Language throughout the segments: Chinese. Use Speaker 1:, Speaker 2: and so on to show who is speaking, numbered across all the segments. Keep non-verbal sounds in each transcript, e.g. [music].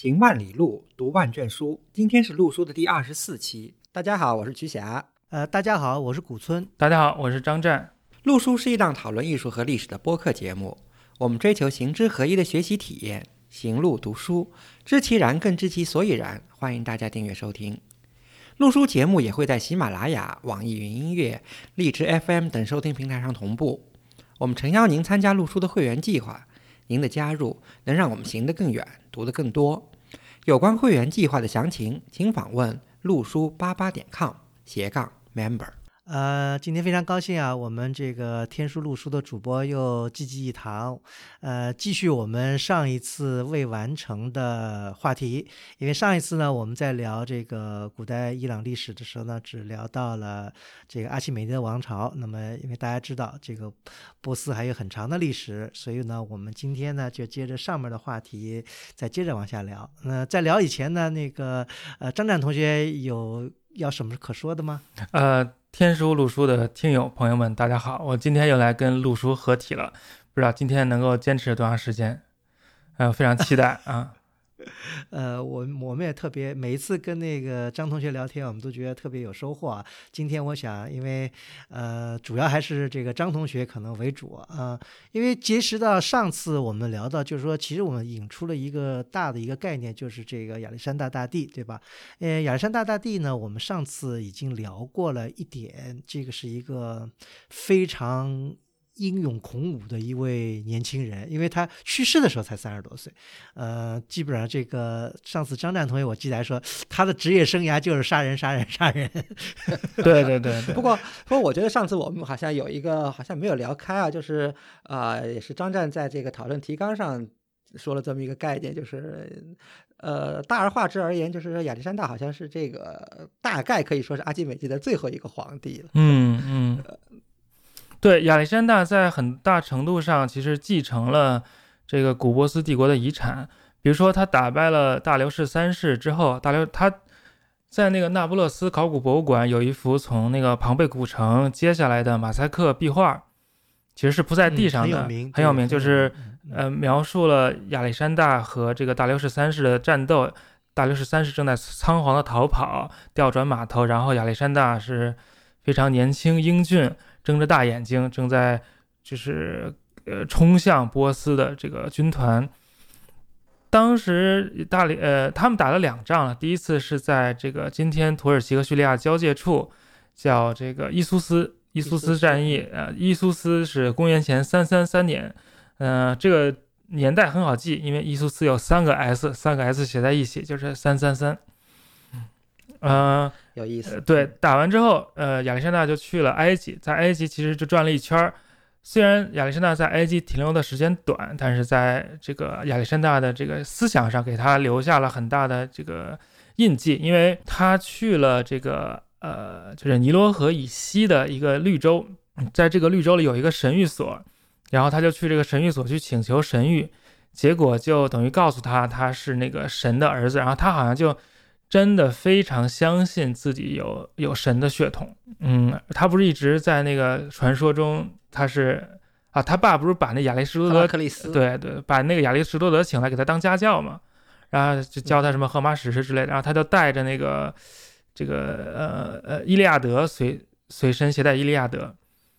Speaker 1: 行万里路，读万卷书。今天是陆书的第二十四期。大家好，我是瞿霞。
Speaker 2: 呃，大家好，我是古村。
Speaker 3: 大家好，我是张湛。
Speaker 1: 陆书是一档讨论艺术和历史的播客节目。我们追求行知合一的学习体验，行路读书，知其然更知其所以然。欢迎大家订阅收听。陆书节目也会在喜马拉雅、网易云音乐、荔枝 FM 等收听平台上同步。我们诚邀您参加陆书的会员计划。您的加入能让我们行得更远，读得更多。有关会员计划的详情，请访问路书八八点 com 斜杠 member。
Speaker 2: 呃，今天非常高兴啊，我们这个天书路书的主播又济济一堂，呃，继续我们上一次未完成的话题。因为上一次呢，我们在聊这个古代伊朗历史的时候呢，只聊到了这个阿契美尼德王朝。那么，因为大家知道这个波斯还有很长的历史，所以呢，我们今天呢就接着上面的话题，再接着往下聊。那在聊以前呢，那个呃，张展同学有要什么可说的吗？
Speaker 3: 呃。天书路书的听友朋友们，大家好！我今天又来跟路书合体了，不知道今天能够坚持多长时间，呃，非常期待啊。
Speaker 2: 呃，我我们也特别每一次跟那个张同学聊天，我们都觉得特别有收获啊。今天我想，因为呃，主要还是这个张同学可能为主啊，因为结识到上次我们聊到，就是说，其实我们引出了一个大的一个概念，就是这个亚历山大大帝，对吧？呃，亚历山大大帝呢，我们上次已经聊过了一点，这个是一个非常。英勇孔武的一位年轻人，因为他去世的时候才三十多岁，呃，基本上这个上次张战同学我记得还说他的职业生涯就是杀人杀人杀人，[laughs]
Speaker 3: 对对对。
Speaker 1: 不过不过我觉得上次我们好像有一个好像没有聊开啊，就是啊也是张战在这个讨论提纲上说了这么一个概念，就是呃大而化之而言，就是说亚历山大好像是这个大概可以说是阿基美帝的最后一个皇帝了。
Speaker 3: 嗯嗯。对，亚历山大在很大程度上其实继承了这个古波斯帝国的遗产。比如说，他打败了大流士三世之后，大流他在那个那不勒斯考古博物馆有一幅从那个庞贝古城接下来的马赛克壁画，其实是铺在地上的，很有名，就是呃描述了亚历山大和这个大流士三世的战斗。大流士三世正在仓皇的逃跑，调转马头，然后亚历山大是非常年轻英俊。睁着大眼睛，正在就是呃冲向波斯的这个军团。当时大理呃他们打了两仗了，第一次是在这个今天土耳其和叙利亚交界处，叫这个伊苏斯伊苏斯战役。呃，伊苏斯是公元前三三三年，嗯，这个年代很好记，因为伊苏斯有三个 S，三个 S 写在一起就是三三三。嗯，
Speaker 1: 有意思。
Speaker 3: 对，打完之后，呃，亚历山大就去了埃及，在埃及其实就转了一圈儿。虽然亚历山大在埃及停留的时间短，但是在这个亚历山大的这个思想上，给他留下了很大的这个印记。因为他去了这个呃，就是尼罗河以西的一个绿洲，在这个绿洲里有一个神谕所，然后他就去这个神谕所去请求神谕，结果就等于告诉他他是那个神的儿子，然后他好像就。真的非常相信自己有有神的血统，嗯，他不是一直在那个传说中，他是啊，他爸不是把那亚里士多德
Speaker 1: 克里斯。
Speaker 3: 对对，把那个亚里士多德请来给他当家教嘛，然后就教他什么荷马史诗之类的，然后他就带着那个这个呃呃伊利亚德随随身携带伊利亚德，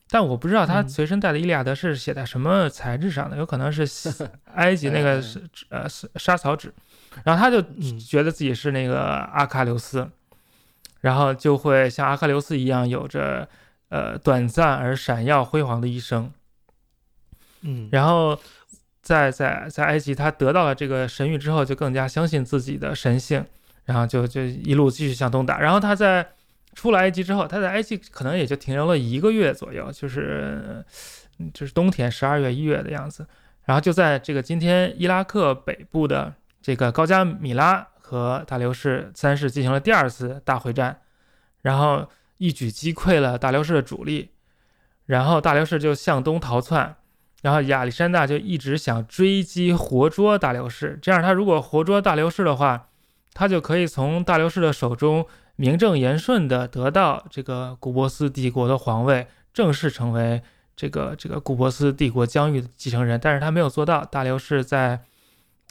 Speaker 3: 但我不知道他随身带的伊利亚德是写在什么材质上的，有可能是 [laughs] 埃及那个是呃沙草纸。然后他就觉得自己是那个阿喀琉斯，然后就会像阿喀琉斯一样，有着呃短暂而闪耀辉煌的一生。
Speaker 2: 嗯，
Speaker 3: 然后在在在埃及，他得到了这个神谕之后，就更加相信自己的神性，然后就就一路继续向东打。然后他在出了埃及之后，他在埃及可能也就停留了一个月左右，就是就是冬天十二月一月的样子。然后就在这个今天伊拉克北部的。这个高加米拉和大流士三世进行了第二次大会战，然后一举击溃了大流士的主力，然后大流士就向东逃窜，然后亚历山大就一直想追击活捉大流士，这样他如果活捉大流士的话，他就可以从大流士的手中名正言顺的得到这个古波斯帝国的皇位，正式成为这个这个古波斯帝国疆域的继承人，但是他没有做到，大流士在。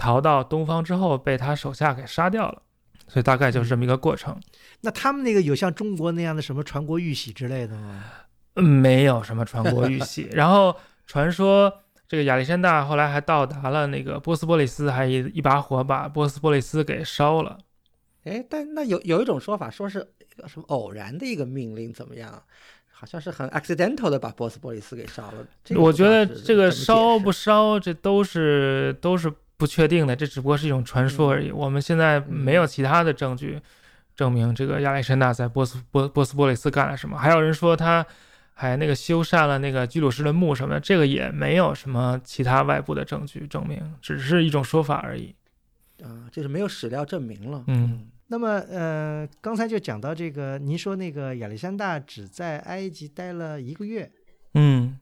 Speaker 3: 逃到东方之后被他手下给杀掉了，所以大概就是这么一个过程。
Speaker 2: 那他们那个有像中国那样的什么传国玉玺之类的吗？
Speaker 3: 嗯，没有什么传国玉玺。[laughs] 然后传说这个亚历山大后来还到达了那个波斯波利斯，还一一把火把波斯波利斯给烧了。
Speaker 1: 哎，但那有有一种说法，说是什么偶然的一个命令，怎么样？好像是很 accidental 的把波斯波利斯给烧了。这个
Speaker 3: 我觉得这个烧不烧，这都是都是不确定的，这只不过是一种传说而已。我们现在没有其他的证据证明这个亚历山大在波斯波波斯波利斯干了什么。还有人说他还那个修缮了那个居鲁士的墓什么的，这个也没有什么其他外部的证据证明，只是一种说法而已。
Speaker 1: 啊，就是没有史料证明了。
Speaker 3: 嗯
Speaker 2: 那么，呃，刚才就讲到这个，您说那个亚历山大只在埃及待了一个月，
Speaker 3: 嗯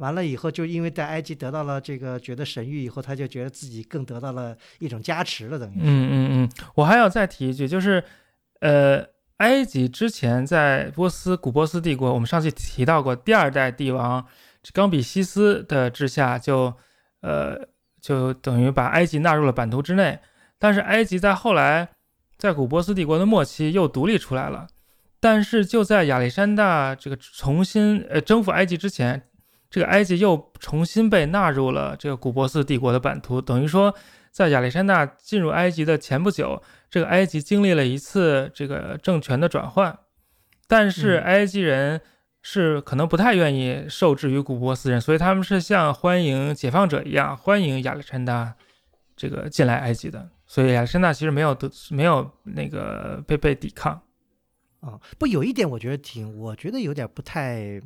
Speaker 2: 完了以后，就因为在埃及得到了这个觉得神谕以后，他就觉得自己更得到了一种加持了，等于。
Speaker 3: 嗯嗯嗯，我还要再提一句，就是呃，埃及之前在波斯古波斯帝国，我们上次提到过，第二代帝王冈比西斯的治下就，呃，就等于把埃及纳入了版图之内。但是埃及在后来，在古波斯帝国的末期又独立出来了。但是就在亚历山大这个重新呃征服埃及之前，这个埃及又重新被纳入了这个古波斯帝国的版图，等于说，在亚历山大进入埃及的前不久，这个埃及经历了一次这个政权的转换，但是
Speaker 2: 嗯。
Speaker 3: 埃及人是可能不太愿意受制于古波斯人，所以他们是像欢迎解放者一样欢迎亚历山大这个进来埃及的，所以亚历山大其实没有得没有那个被被抵抗。
Speaker 2: 啊、不，有一点我觉得挺，我觉得有点不太，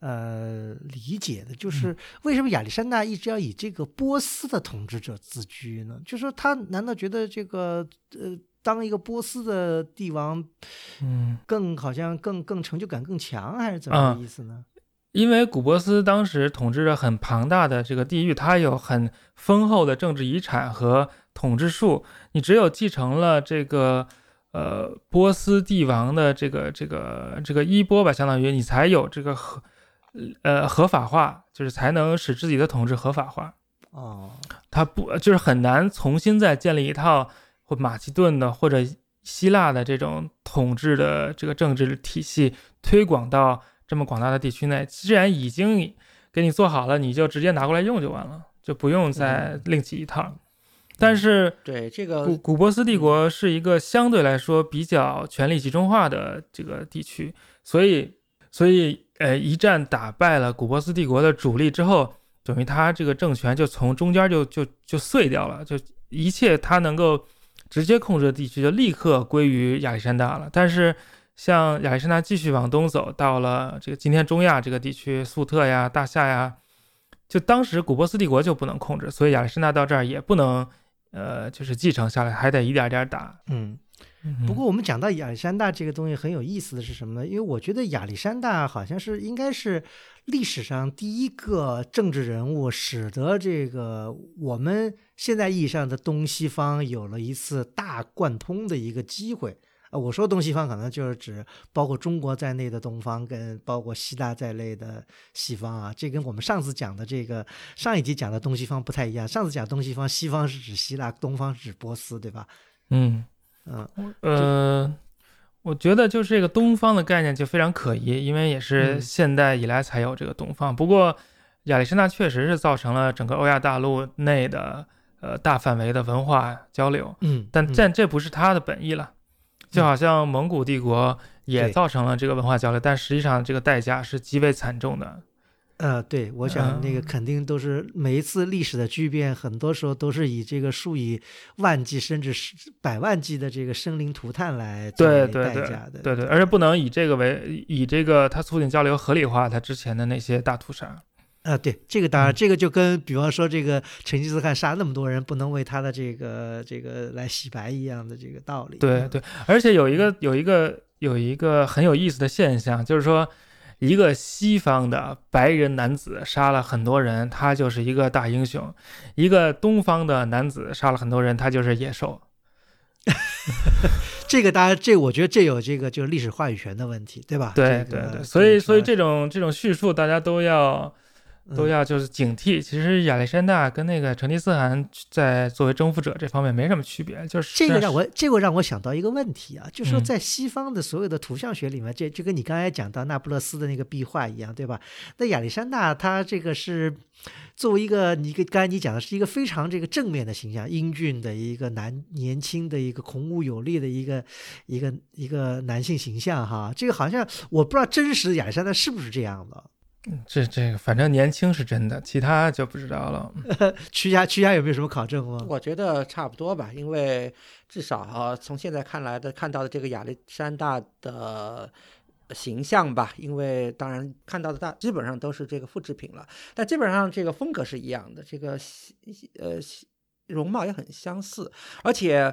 Speaker 2: 呃，理解的，就是为什么亚历山大一直要以这个波斯的统治者自居呢？就是说他难道觉得这个呃，当一个波斯的帝王
Speaker 3: 嗯。
Speaker 2: 更好像更更成就感更强，还是怎么个
Speaker 3: 嗯
Speaker 2: 意思呢？
Speaker 3: 因为古波斯当时统治着很庞大的这个地域，它有很丰厚的政治遗产和统治术。你只有继承了这个呃波斯帝王的这个这个这个衣钵吧，相当于你才有这个合呃合法化，就是才能使自己的统治合法化。
Speaker 2: 哦，
Speaker 3: 他不就是很难重新再建立一套或马其顿的或者希腊的这种统治的这个政治体系推广到这么广大的地区内。既然已经给你做好了，你就直接拿过来用就完了，就不用再另起一套。但是
Speaker 1: 对这个
Speaker 3: 古古波斯帝国是一个相对来说比较权力集中化的这个地区，所以所以呃一战打败了古波斯帝国的主力之后，等于他这个政权就从中间就就就碎掉了，就一切他能够直接控制的地区就立刻归于亚历山大了。但是像亚历山大继续往东走，到了这个今天中亚这个地区，粟特呀、大夏呀，就当时古波斯帝国就不能控制，所以亚历山大到这儿也不能。呃，就是继承下来，还得一点点打。
Speaker 2: 嗯。
Speaker 3: 嗯
Speaker 2: 不过我们讲到亚历山大这个东西很有意思的是什么呢？因为我觉得亚历山大好像是应该是历史上第一个政治人物，使得这个我们现在意义上的东西方有了一次大贯通的一个机会。啊，我说东西方可能就是指包括中国在内的东方，跟包括希腊在内的西方啊。这跟我们上次讲的这个上一集讲的东西方不太一样。上次讲东西方，西方是指希腊，东方是指波斯，对吧？
Speaker 3: 嗯
Speaker 2: 嗯
Speaker 3: 呃，我觉得就是这个东方的概念就非常可疑，因为也是
Speaker 2: 嗯
Speaker 3: 现代以来才有这个东方。不过亚历山大确实是造成了整个欧亚大陆内的呃大范围的文化交流，
Speaker 2: 嗯，
Speaker 3: 但
Speaker 2: 嗯
Speaker 3: 但这不是他的本意了。就好像蒙古帝国也造成了这个文化交流，但实际上这个代价是极为惨重的。
Speaker 2: 呃，对，我想那个
Speaker 3: 嗯
Speaker 2: 肯定都是每一次历史的巨变，很多时候都是以这个数以万计甚至是百万计的这个生灵涂炭来
Speaker 3: 对对对
Speaker 2: 代价的。
Speaker 3: 对对，而且不能以这个为以这个它促进交流合理化它之前的那些大屠杀。
Speaker 2: 啊，对，这个当然，
Speaker 3: 嗯
Speaker 2: 这个就跟比方说这个成吉思汗杀那么多人，不能为他的这个这个来洗白一样的这个道理。嗯
Speaker 3: 对对，而且有一个有一个有一个很有意思的现象，就是说，一个西方的白人男子杀了很多人，他就是一个大英雄；一个东方的男子杀了很多人，他就是野兽。[laughs]
Speaker 2: 这个大家，这我觉得这有这个就是历史话语权的问题，对吧？
Speaker 3: 对对对，所以所以
Speaker 2: 这
Speaker 3: 这种这种叙述，大家都要都要就是警惕。其实亚历山大跟那个成吉思汗在作为征服者这方面没什么区别，就是
Speaker 2: 这个让我这个让我想到一个问题啊，就是说
Speaker 3: 嗯
Speaker 2: 在西方的所有的图像学里面，这就跟你刚才讲到那不勒斯的那个壁画一样，对吧？那亚历山大他这个是作为一个你跟刚才你讲的是一个非常这个正面的形象，英俊的一个男年轻的一个孔武有力的一个一个一个男性形象哈，这个好像我不知道真实的亚历山大是不是这样的。
Speaker 3: 这这个反正年轻是真的，其他就不知道了。[laughs]
Speaker 2: 曲家曲家有没有什么考证吗？
Speaker 1: 我觉得差不多吧，因为至少啊，从现在看来的看到的这个亚历山大的形象吧，因为当然看到的大基本上都是这个复制品了，但基本上这个风格是一样的，这个呃容貌也很相似，而且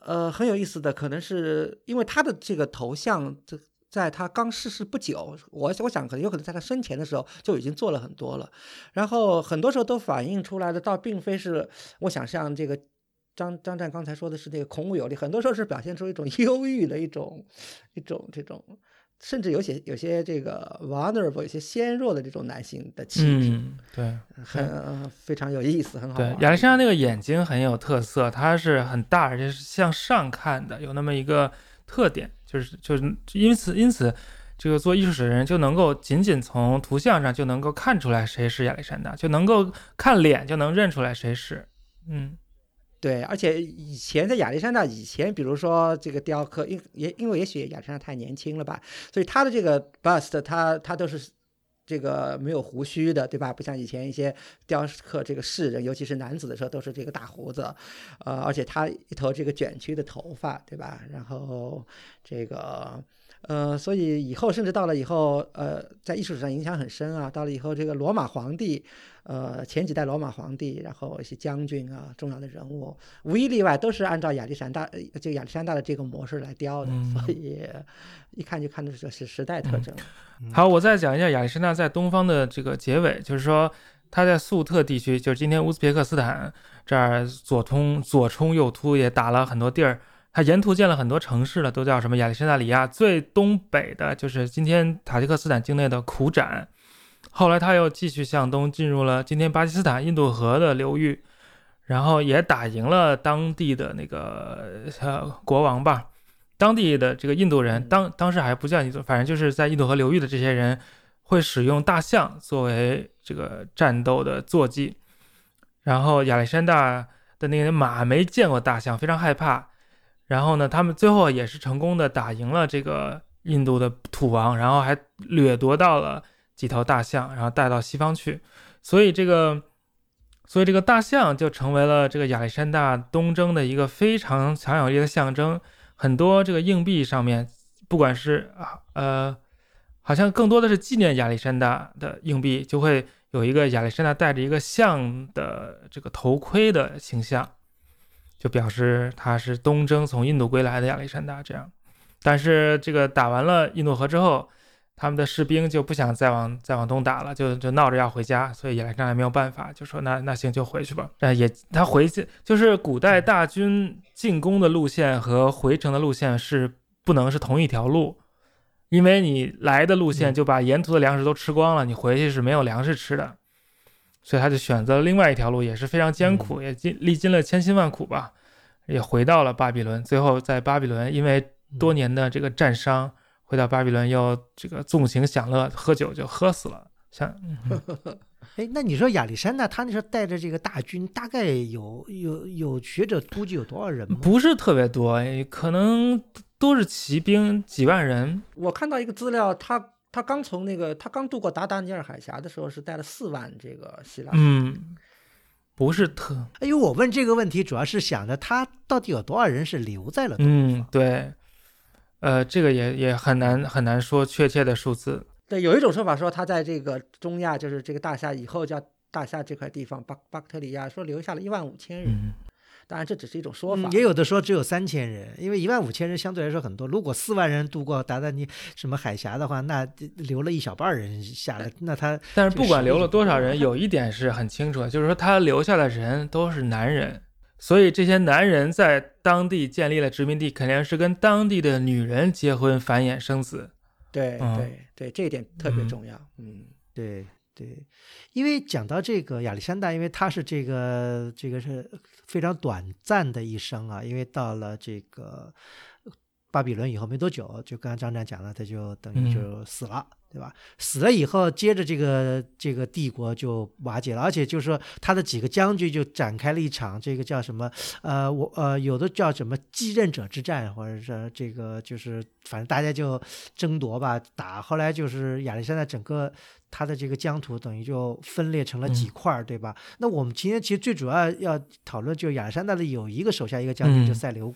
Speaker 1: 呃很有意思的，可能是因为他的这个头像这。在他刚逝世不久，我我想可能有可能在他生前的时候就已经做了很多了，然后很多时候都反映出来的，倒并非是我想像这个张张湛刚才说的是那个孔武有力，很多时候是表现出一种 [laughs] 忧郁的一种一种这种，甚至有些有些这个 vulnerable 有些纤弱的这种男性的气质，
Speaker 3: 嗯，对
Speaker 1: 很、呃非常有意思，很好
Speaker 3: 对
Speaker 1: 玩。，
Speaker 3: 亚历山大那个眼睛很有特色，它是很大，而且是向上看的，有那么一个特点，就是就是因此因此。这个做艺术史的人就能够仅仅从图像上就能够看出来谁是亚历山大，就能够看脸就能认出来谁是。嗯，
Speaker 1: 对，而且以前在亚历山大以前，比如说这个雕刻，因也因为也许亚历山大太年轻了吧，所以他的这个 bust，他他都是这个没有胡须的，对吧？不像以前一些雕刻这个士人，尤其是男子的时候，都是这个大胡子，呃，而且他一头这个卷曲的头发，对吧？然后这个。呃，所以以后甚至到了以后，呃，在艺术史上影响很深啊。到了以后，这个罗马皇帝，呃，前几代罗马皇帝，然后一些将军啊，重要的人物，无一例外都是按照亚历山大，呃这个亚历山大的这个模式来雕的，
Speaker 3: 嗯
Speaker 1: 所以一看就看得出是时代特征。
Speaker 3: 好，我再讲一下亚历山大在东方的这个结尾，就是说他在粟特地区，就是今天乌兹别克斯坦这儿左冲左冲右突，也打了很多地儿。他沿途建了很多城市了，都叫什么亚历山大里亚。最东北的就是今天塔吉克斯坦境内的苦展。后来他又继续向东，进入了今天巴基斯坦印度河的流域，然后也打赢了当地的那个呃国王吧。当地的这个印度人，当当时还不叫印度，反正就是在印度河流域的这些人，会使用大象作为这个战斗的坐骑。然后亚历山大的那个马没见过大象，非常害怕。然后呢，他们最后也是成功的打赢了这个印度的土王，然后还掠夺到了几头大象，然后带到西方去。所以这个，所以这个大象就成为了这个亚历山大东征的一个非常强有力的象征。很多这个硬币上面，不管是啊呃，好像更多的是纪念亚历山大的硬币，就会有一个亚历山大戴着一个象的这个头盔的形象。就表示他是东征从印度归来的亚历山大这样，但是这个打完了印度河之后，他们的士兵就不想再往再往东打了，就就闹着要回家，所以亚历山大没有办法，就说那那行就回去吧。但也他回去就是古代大军进攻的路线和回程的路线是不能是同一条路，因为你来的路线就把沿途的粮食都吃光了，你回去是没有粮食吃的。所以他就选择了另外一条路，也是非常艰苦，也经历经了千辛万苦吧，也回到了巴比伦。最后在巴比伦，因为多年的这个战伤，回到巴比伦又这个纵情享乐，喝酒就喝死了。像，嗯
Speaker 2: 哎，[laughs] 那你说亚历山大他那时候带着这个大军，大概有有有学者估计有多少人吗？
Speaker 3: 不是特别多，可能都是骑兵几万人。
Speaker 1: 我看到一个资料，他他刚从那个他刚渡过达达尼尔海峡的时候，是带了四万这个希腊。
Speaker 3: 嗯，不是特，
Speaker 2: 哎呦，我问这个问题主要是想着他到底有多少人是留在了东
Speaker 3: 嗯？，对，呃，这个也也很难很难说确切的数字。
Speaker 1: 对，有一种说法说他在这个中亚，就是这个大夏以后叫大夏这块地方巴巴克特里亚，说留下了一万五千人。
Speaker 3: 嗯，
Speaker 1: 当然这只是一种说法。
Speaker 2: 嗯也有的说只有三千人，因为一万五千人相对来说很多。如果四万人渡过达达尼什么海峡的话，那留了一小半人下来，那他
Speaker 3: 但是不管留了多少人，有一点是很清楚的，就是说他留下的人都是男人，所以这些男人在当地建立了殖民地，肯定是跟当地的女人结婚、繁衍生子。
Speaker 1: 对
Speaker 3: 嗯
Speaker 1: 对对，这一点特别
Speaker 3: 嗯
Speaker 1: 重要。嗯，
Speaker 2: 对对，因为讲到这个亚历山大，因为他是这个这个是非常短暂的一生啊，因为到了这个巴比伦以后没多久，就刚刚张展讲了，他就等于就死了。对吧？死了以后，接着这个这个帝国就瓦解了，而且就是说他的几个将军就展开了一场这个叫什么？呃，我呃有的叫什么继任者之战，或者是这个就是反正大家就争夺吧，打。后来就是亚历山大整个他的这个疆土等于就分裂成了几块儿，对吧？那我们今天其实最主要要讨论，就是亚历山大的有一个手下一个将军，就塞琉古。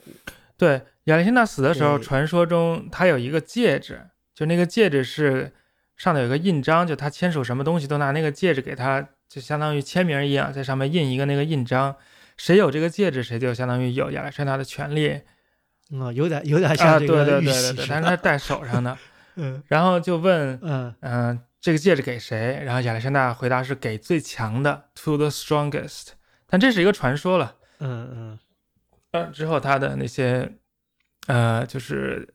Speaker 3: 对，亚历山大死的时候，传说中他有一个戒指，就那个戒指是。上头有个印章，就他签署什么东西都拿那个戒指给他，就相当于签名一样，在上面印一个那个印章。谁有这个戒指，谁就相当于有亚历山大的权利。
Speaker 2: 嗯，有点有点像这
Speaker 3: 个对对对对对，但是他戴手上的。
Speaker 2: 嗯。
Speaker 3: 然后就问，嗯嗯，这个戒指给谁？然后亚历山大回答是给最强的，to the strongest。但这是一个传说了。
Speaker 2: 嗯嗯。
Speaker 3: 呃，之后他的那些，呃，就是，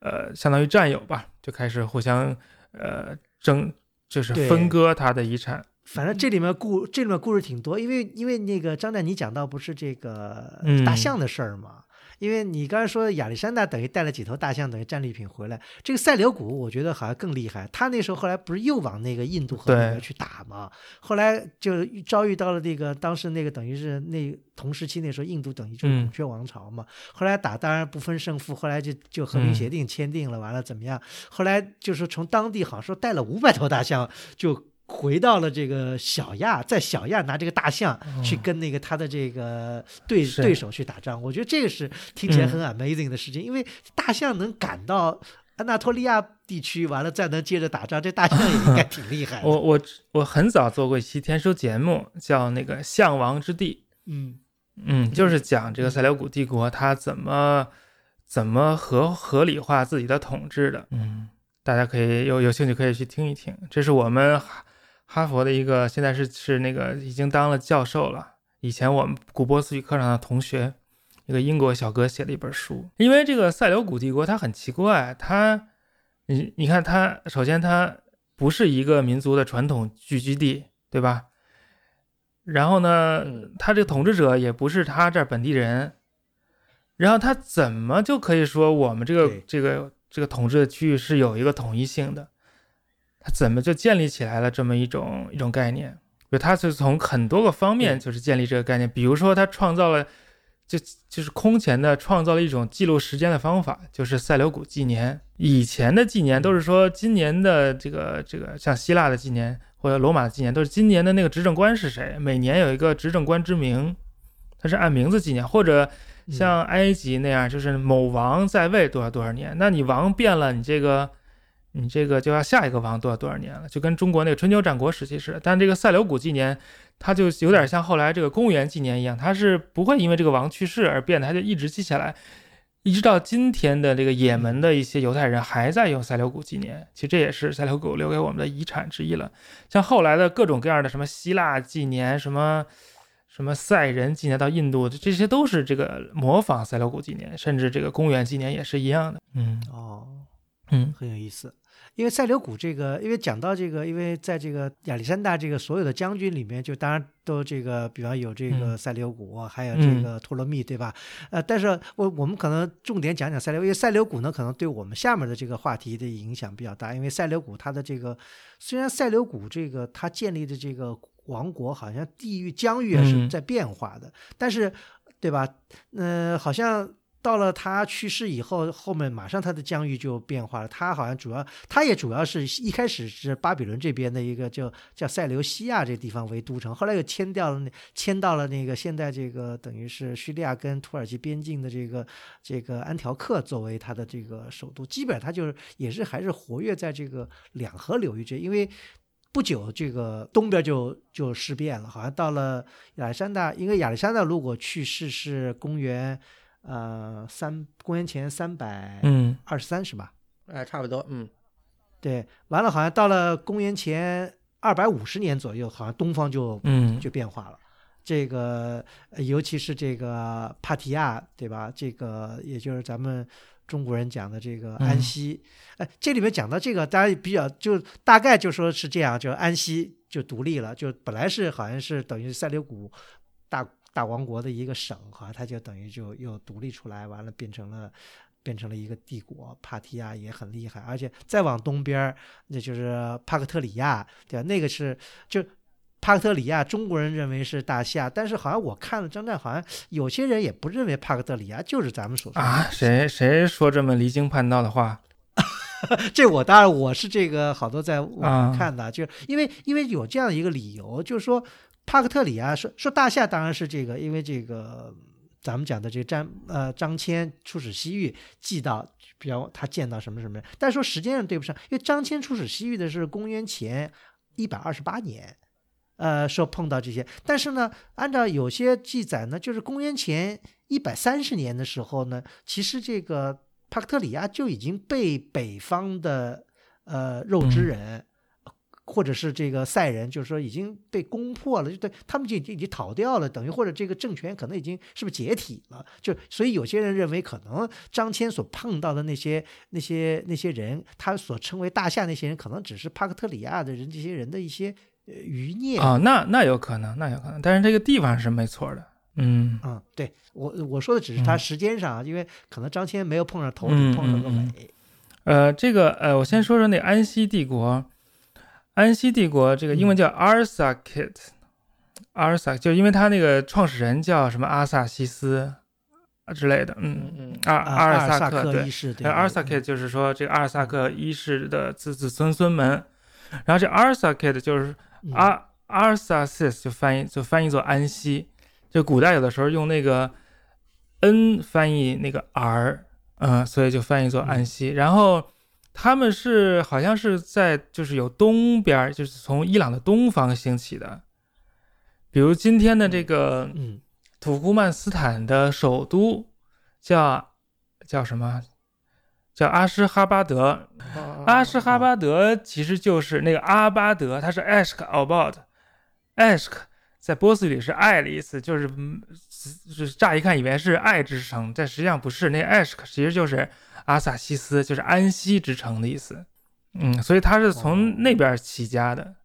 Speaker 3: 呃，相当于战友吧，就开始互相。呃，争就是分割他的遗产。
Speaker 2: 反正这里面故这里面故事挺多，因为因为那个张湛你讲到不是这个大象的事儿吗？因为你刚才说亚历山大等于带了几头大象等于战利品回来，这个塞琉古我觉得好像更厉害。他那时候后来不是又往那个印度河里面去打吗？后来就遭遇到了那个当时那个等于是那同时期那时候印度等于就是孔雀王朝嘛。后来打当然不分胜负，后来就就和平协定签订了，完了怎么样？后来就是从当地好像说带了五百头大象就。回到了这个小亚，在小亚拿这个大象去跟那个他的这个对对手去打仗，我觉得这个是听起来很 amazing 的事情，因为大象能赶到安纳托利亚地区，完了再能接着打仗，这大象也应该挺厉害。[laughs]
Speaker 3: 我我我很早做过一期天书节目，叫那个象王之地，
Speaker 2: 嗯。
Speaker 3: 嗯，就是讲这个塞琉古帝国它怎么怎么合合理化自己的统治的，嗯，大家可以有有兴趣可以去听一听，这是我们。哈佛的一个现在是是那个已经当了教授了。以前我们古波斯语课上的同学，一个英国小哥写了一本书。因为这个塞琉古帝国它很奇怪，它你你看它首先它不是一个民族的传统聚居地，对吧？然后呢，他这个统治者也不是他这儿本地人。然后他怎么就可以说我们这个这个这个统治的区域是有一个统一性的？他怎么就建立起来了这么一种一种概念？就他是从很多个方面就是建立这个概念。比如说，他创造了，就就是空前的创造了一种记录时间的方法，就是塞琉古纪年。以前的纪年都是说今年的这个这个，像希腊的纪年或者罗马的纪年，都是今年的那个执政官是谁，每年有一个执政官之名，他是按名字纪年，或者像埃及那样，就是某王在位多少多少年。那你王变了，你这个。你这个就要下一个王多少多少年了，就跟中国那个春秋战国时期似的。但这个塞琉古纪年，它就有点像后来这个公元纪年一样，它是不会因为这个王去世而变的，它就一直记下来，一直到今天的这个也门的一些犹太人还在用塞琉古纪年。其实这也是塞琉古留给我们的遗产之一了。像后来的各种各样的什么希腊纪年，什么什么塞人纪年到印度，这些都是这个模仿塞琉古纪年，甚至这个公元纪年也是一样的。
Speaker 2: 嗯，哦。
Speaker 3: 嗯，
Speaker 2: 很有意思，因为塞琉古这个，因为讲到这个，因为在这个亚历山大这个所有的将军里面，就当然都这个，比方有这个塞琉古，还有这个托勒密，对吧？呃，但是我我们可能重点讲讲塞琉，因为塞琉古呢，可能对我们下面的这个话题的影响比较大，因为塞琉古它的这个，虽然塞琉古这个它建立的这个王国好像地域疆域是在变化的，但是，对吧？嗯，好像。到了他去世以后，后面马上他的疆域就变化了。他好像主要，他也主要是一开始是巴比伦这边的一个叫叫塞琉西亚这地方为都城，后来又迁掉了，迁到了那个现在这个等于是叙利亚跟土耳其边境的这个这个安条克作为他的这个首都。基本上他就是也是还是活跃在这个两河流域这，因为不久这个东边就就事变了，好像到了亚历山大，因为亚历山大如果去世是公元。呃，三公元前三百
Speaker 3: 嗯
Speaker 2: 二十三是吧？
Speaker 1: 哎，差不多，嗯，
Speaker 2: 对，完了，好像到了公元前二百五十年左右，好像东方就
Speaker 3: 嗯
Speaker 2: 就变化了。这个呃尤其是这个帕提亚，对吧？这个也就是咱们中国人讲的这个安
Speaker 3: 嗯
Speaker 2: 息。哎，这里面讲到这个，大家比较就大概就说是这样，就安息就独立了，就本来是好像是等于塞琉古大大王国的一个省，哈它就等于就又独立出来，完了变成了。变成了一个帝国，帕提亚也很厉害，而且再往东边儿，那就是帕克特里亚，对吧？那个是就帕克特里亚，中国人认为是大夏，但是好像我看了张战，好像有些人也不认为帕克特里亚就是咱们所说的
Speaker 3: 啊，谁谁说这么离经叛道的话？[laughs]
Speaker 2: 这我当然我是这个好多在网
Speaker 3: 啊
Speaker 2: 上看的，就是因为因为有这样一个理由，就是说帕克特里亚说说大夏当然是这个，因为这个咱们讲的这个张呃张骞出使西域记到，比方他见到什么什么，但说时间上对不上，因为张骞出使西域的是公元前一百二十八年。呃，说碰到这些，但是呢，按照有些记载呢，就是公元前一百三十年的时候呢，其实这个帕克特里亚就已经被北方的呃肉
Speaker 3: 嗯
Speaker 2: 之人，或者是这个塞人，就是说已经被攻破了，就对他们就已经已经逃掉了，等于或者这个政权可能已经是不是解体了？就所以有些人认为，可能张骞所碰到的那些那些那些人，他所称为大夏那些人，可能只是帕克特里亚的人这些人的一些呃余孽。
Speaker 3: 啊，那那有可能，那有可能，但是这个地方是没错的。嗯
Speaker 2: 嗯，对我我说的只是他
Speaker 3: 嗯
Speaker 2: 时间上，因为可能张骞没有碰上头，
Speaker 3: 嗯
Speaker 2: 碰上个尾。
Speaker 3: 呃，这个呃，我先说说那安息帝国。安息帝国这个英文叫 Arsakit，Arsak、Arsak 就因为他那个创始人叫什么阿萨西斯啊之类的，嗯，
Speaker 1: 嗯嗯，
Speaker 3: 阿
Speaker 2: 啊
Speaker 3: 阿尔
Speaker 2: 萨
Speaker 3: 克对。
Speaker 2: 一，世，对
Speaker 3: 还有
Speaker 2: 对。
Speaker 3: Arsakit 就是说这个阿尔萨克一世的子子孙孙们，然后这 Arsakit 就是
Speaker 2: 嗯。
Speaker 3: 阿阿尔萨西斯就翻译就翻译做安息，就古代有的时候用那个 n 翻译那个 r，嗯，所以就翻译做安息。然后他们是好像是在就是有东边儿，就是从伊朗的东方兴起的，比如今天的这个
Speaker 2: 嗯
Speaker 3: 土库曼斯坦的首都叫叫什么？叫阿什哈巴德。
Speaker 2: 哦
Speaker 3: 阿什哈巴德其实就是那个阿巴德，它是 Ashk a b a d Ashk 在波斯语是爱的意思，就是是乍一看以为是爱之城，但实际上不是。那 Ashk 其实就是阿萨西斯，就是安息之城的意思。嗯，所以他是
Speaker 2: 哦
Speaker 3: 从那边起家的。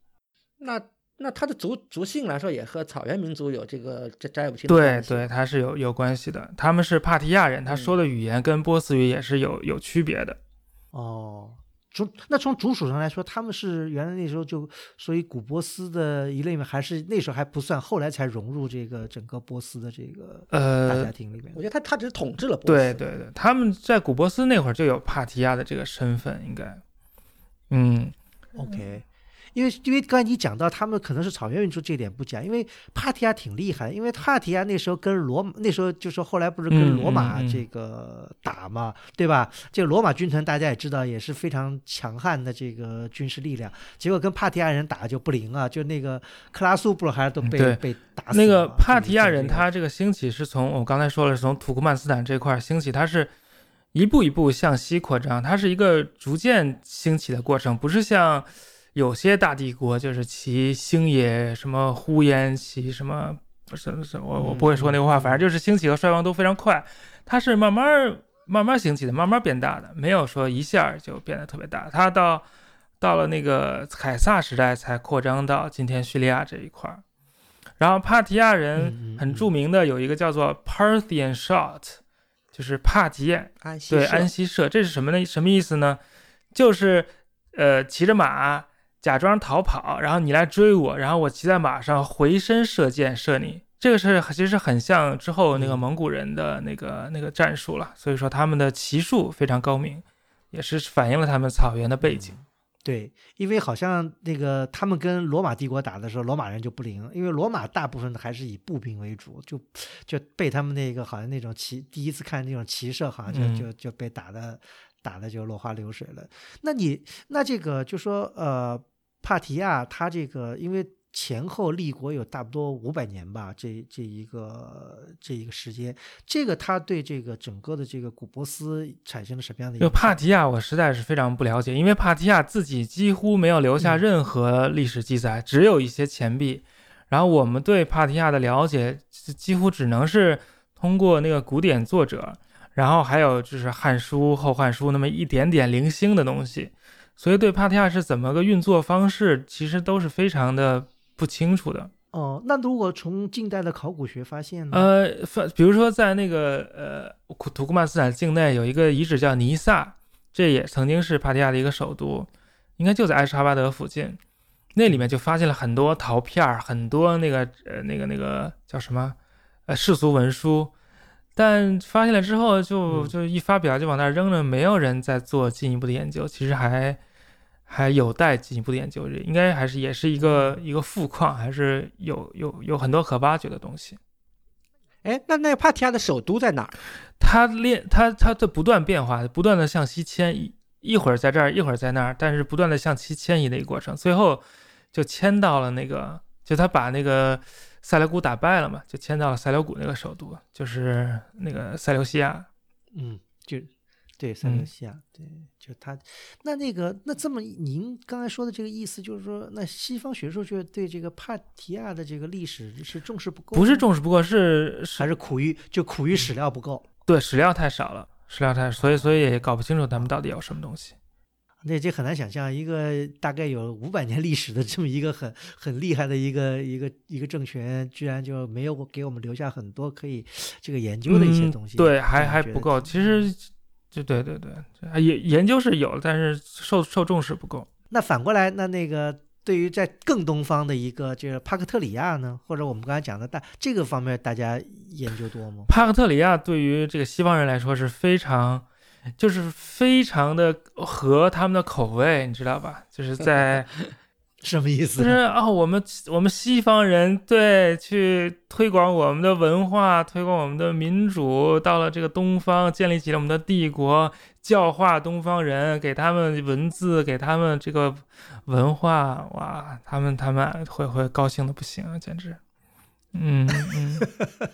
Speaker 1: 那那他的族族姓来说，也和草原民族有这个这摘不清
Speaker 3: 对对，他是有有关系的。他们是帕提亚人，他
Speaker 1: 嗯
Speaker 3: 说的语言跟波斯语也是有有区别的。
Speaker 2: 哦，从那从族属上来说，他们是原来那时候就所以古波斯的一类吗？还是那时候还不算，后来才融入这个整个波斯的这个大
Speaker 3: 呃
Speaker 2: 家，庭里面
Speaker 1: 我？觉得他他只是统治了波斯。
Speaker 3: 对对对，他们在古波斯那会儿就有帕提亚的这个身份，应该。嗯
Speaker 2: ，OK，因为因为刚才你讲到他们可能是草原民族这点不讲，因为帕提亚挺厉害，因为帕提亚那时候跟罗马那时候就说后来不是跟
Speaker 3: 嗯
Speaker 2: 罗马这个打嘛，对吧？这个罗马军团大家也知道也是非常强悍的这个军事力量，结果跟帕提亚人打就不灵啊，就那个克拉苏不是还是都被、被打死
Speaker 3: 那个
Speaker 2: 了
Speaker 3: 帕提亚人，他这个兴起是从我刚才说了，是从土库曼斯坦这块儿兴起，他是一步一步向西扩张，它是一个逐渐兴起的过程，不是像有些大帝国就是其兴也什么呼延其什么不是是我我不会说那个话，反正就是兴起和衰亡都非常快，它是慢慢儿慢慢兴起的，慢慢变大的，没有说一下就变得特别大，它到。到了那个凯撒时代，才扩张到今天叙利亚这一块儿。然后帕提亚人很著名的有一个叫做 Parthian shot，就是帕提
Speaker 1: 亚
Speaker 3: 对安息社，这是什么呢？什么意思呢？就是呃骑着马假装逃跑，然后你来追我，然后我骑在马上回身射箭射你。这个是其实很像之后那个
Speaker 2: 嗯
Speaker 3: 蒙古人的那个那个战术了，所以说他们的骑术非常高明，也是反映了他们草原的背景。
Speaker 2: 对，因为好像那个他们跟罗马帝国打的时候，罗马人就不灵，因为罗马大部分还是以步兵为主，就就被他们那个好像那种骑第一次看那种骑射，好像就、
Speaker 3: 嗯
Speaker 2: 就就被打的打的就落花流水了。那你那这个就说呃，帕提亚他这个因为。前后立国有差不多五百年吧，这这一个这一个时间，这个他对这个整个的这个古波斯产生了什么样的影
Speaker 3: 就？帕提亚，我实在是非常不了解，因为帕提亚自己几乎没有留下
Speaker 2: 嗯
Speaker 3: 任何历史记载，只有一些钱币。然后我们对帕提亚的了解几乎只能是通过那个古典作者，然后还有就是《汉书》《后汉书》那么一点点零星的东西，所以对帕提亚是怎么个运作方式，其实都是非常的不清楚的。
Speaker 2: 哦，那如果从近代的考古学发现呢？
Speaker 3: 呃，发比如说在那个呃土库曼斯坦境内有一个遗址叫尼萨，这也曾经是帕提亚的一个首都，应该就在埃什哈巴德附近。那里面就发现了很多陶片儿，很多那个呃那个那个叫什么呃世俗文书，但发现了之后就就一发表就往那儿扔了，没有人再做进一步的研究。其实还。还有待进一步的研究，应该还是也是一个一个富矿，还是有有有很多可挖掘的东西。
Speaker 1: 哎，那那帕提亚的首都在哪儿？
Speaker 3: 它练它它在不断变化，不断的向西迁移，一会儿在这儿，一会儿在那儿，但是不断的向西迁移的一个过程，最后就迁到了那个，就他把那个塞琉古打败了嘛，就迁到了塞琉古那个首都，就是那个塞琉西亚。
Speaker 2: 嗯，就。对，塞琉西亚，对，就他，那那个，那这么您刚才说的这个意思，就是说，那西方学术界对这个帕提亚的这个历史是重视不够，
Speaker 3: 不是重视不够，是
Speaker 2: 还是苦于就苦于史料不够，
Speaker 3: 对，史料太少了，史料太，所以所以也搞不清楚他们到底有什么东西。
Speaker 2: 那这很难想象，一个大概有五百年历史的这么一个很很厉害的一个一个一个政权，居然就没有给我们留下很多可以这个研究的一些东西，
Speaker 3: 对，还还不够，其实。就对对对，研研究是有，但是受受重视不够。
Speaker 2: 那反过来，那那个对于在更东方的一个就是帕克特里亚呢，或者我们刚才讲的大这个方面，大家研究多吗？
Speaker 3: 帕克特里亚对于这个西方人来说是非常，就是非常的合他们的口味，你知道吧？就是在。[laughs]
Speaker 2: 什么意思？
Speaker 3: 就是啊，我们我们西方人对去推广我们的文化，推广我们的民主，到了这个东方，建立起了我们的帝国，教化东方人，给他们文字，给他们这个文化，哇，他们他们会会高兴的不行啊，简直，嗯嗯，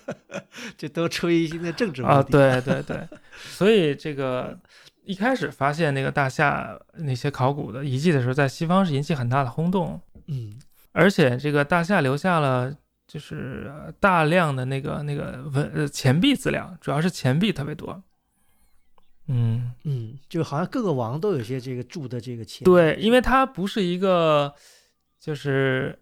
Speaker 3: [laughs]
Speaker 2: 这都出于一些政治
Speaker 3: 啊，对对对，所以这个。一开始发现那个大夏那些考古的遗迹的时候，在西方是引起很大的轰动，
Speaker 2: 嗯，
Speaker 3: 而且这个大夏留下了就是大量的那个那个文呃钱币资料，主要是钱币特别多，嗯
Speaker 2: 嗯，就好像各个王都有些这个铸的这个钱，
Speaker 3: 对，因为它不是一个就是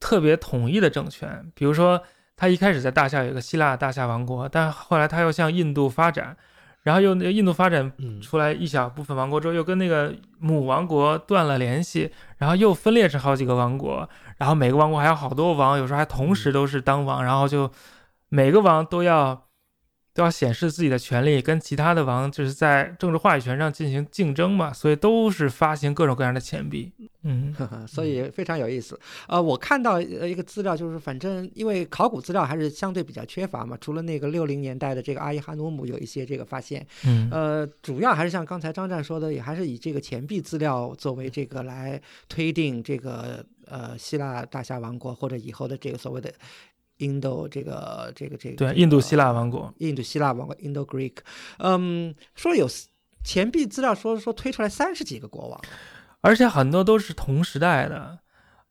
Speaker 3: 特别统一的政权，比如说他一开始在大夏有一个希腊大夏王国，但后来他又向印度发展。然后又那个印度发展出来一小部分王国之后，又跟那个母王国断了联系，然后又分裂成好几个王国，然后每个王国还有好多王，有时候还同时都是当王，然后就每个王都要。都要显示自己的权利，跟其他的王就是在政治话语权上进行竞争嘛，所以都是发行各种各样的钱币。嗯，[laughs]
Speaker 1: 所以非常有意思。呃，我看到呃一个资料，就是反正因为考古资料还是相对比较缺乏嘛，除了那个六零年代的这个阿伊哈努姆有一些这个发现，
Speaker 3: 嗯，
Speaker 1: 呃，主要还是像刚才张战说的，也还是以这个钱币资料作为这个来推定这个呃希腊大夏王国或者以后的这个所谓的。印度这个这个这个
Speaker 3: 对印度希腊王国，
Speaker 1: 印度希腊王国 Indo Greek，嗯，说有钱币资料说说推出来三十几个国王，
Speaker 3: 而且很多都是同时代的，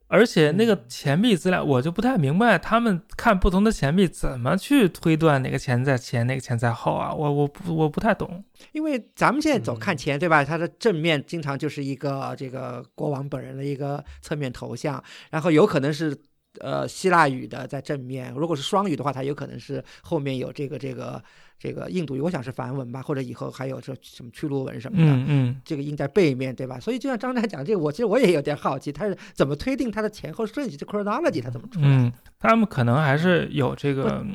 Speaker 3: 而且那个钱币资料我就不太明白，他们看不同的钱币怎么去推断哪个钱在前，哪个钱在后啊？我我不我不太懂，
Speaker 1: 因为咱们现在总看钱对吧？它的正面经常就是一个这个国王本人的一个侧面头像，然后有可能是。呃，希腊语的在正面，如果是双语的话，它有可能是后面有这个这个这个印度语，我想是梵文吧，或者以后还有这什么屈罗文什么的，
Speaker 3: 嗯嗯，
Speaker 1: 这个印在背面对吧？所以就像张湛讲这个，我其实我也有点好奇，他是怎么推定它的前后顺序？这 chronology 他怎么出来？
Speaker 3: 嗯，他们可能还是有这个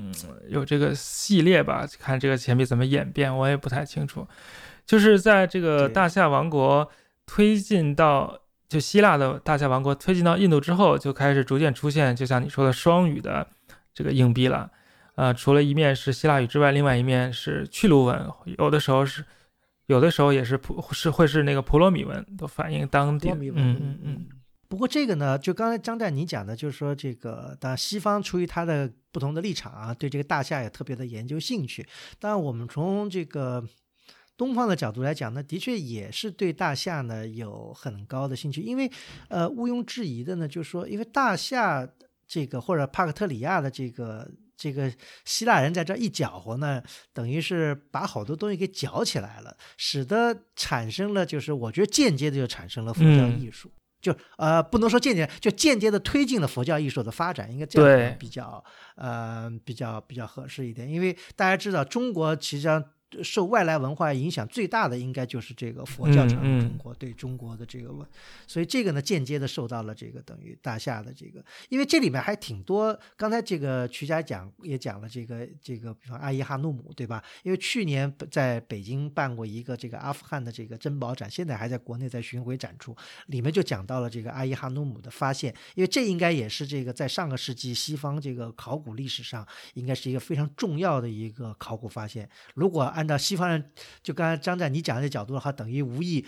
Speaker 3: 有这个系列吧，看这个钱币怎么演变，我也不太清楚。就是在这个大夏王国推进到。就希腊的大夏王国推进到印度之后，就开始逐渐出现，就像你说的双语的这个硬币了。呃，除了一面是希腊语之外，另外一面是去卢文，有的时候是，有的时候也是普是会是那个普罗米文，都反映当地。嗯嗯嗯。
Speaker 2: 不过这个呢，就刚才张湛你讲的，就是说这个，当然西方出于他的不同的立场啊，对这个大夏也特别的研究兴趣。当然，我们从这个。东方的角度来讲呢，的确也是对大夏呢有很高的兴趣，因为，呃，毋庸置疑的呢，就是说，因为大夏这个或者帕克特里亚的这个这个希腊人在这一搅和呢，等于是把好多东西给搅起来了，使得产生了就是我觉得间接的就产生了佛教艺术。就呃不能说间接，就间接的推进了佛教艺术的发展，应该这样比较呃比较比较合适一点，因为大家知道中国其实上。受外来文化影响最大的，应该就是这个佛教传入中国对中国的这个问，所以这个呢，间接的受到了这个等于大夏的这个，因为这里面还挺多。刚才这个曲家讲也讲了这个这个，比方阿伊哈努姆，对吧？因为去年在北京办过一个这个阿富汗的这个珍宝展，现在还在国内在巡回展出，里面就讲到了这个阿伊哈努姆的发现，因为这应该也是这个在上个世纪西方这个考古历史上，应该是一个非常重要的一个考古发现。如果按按照西方人，就刚才张在你讲的角度的话，等于无意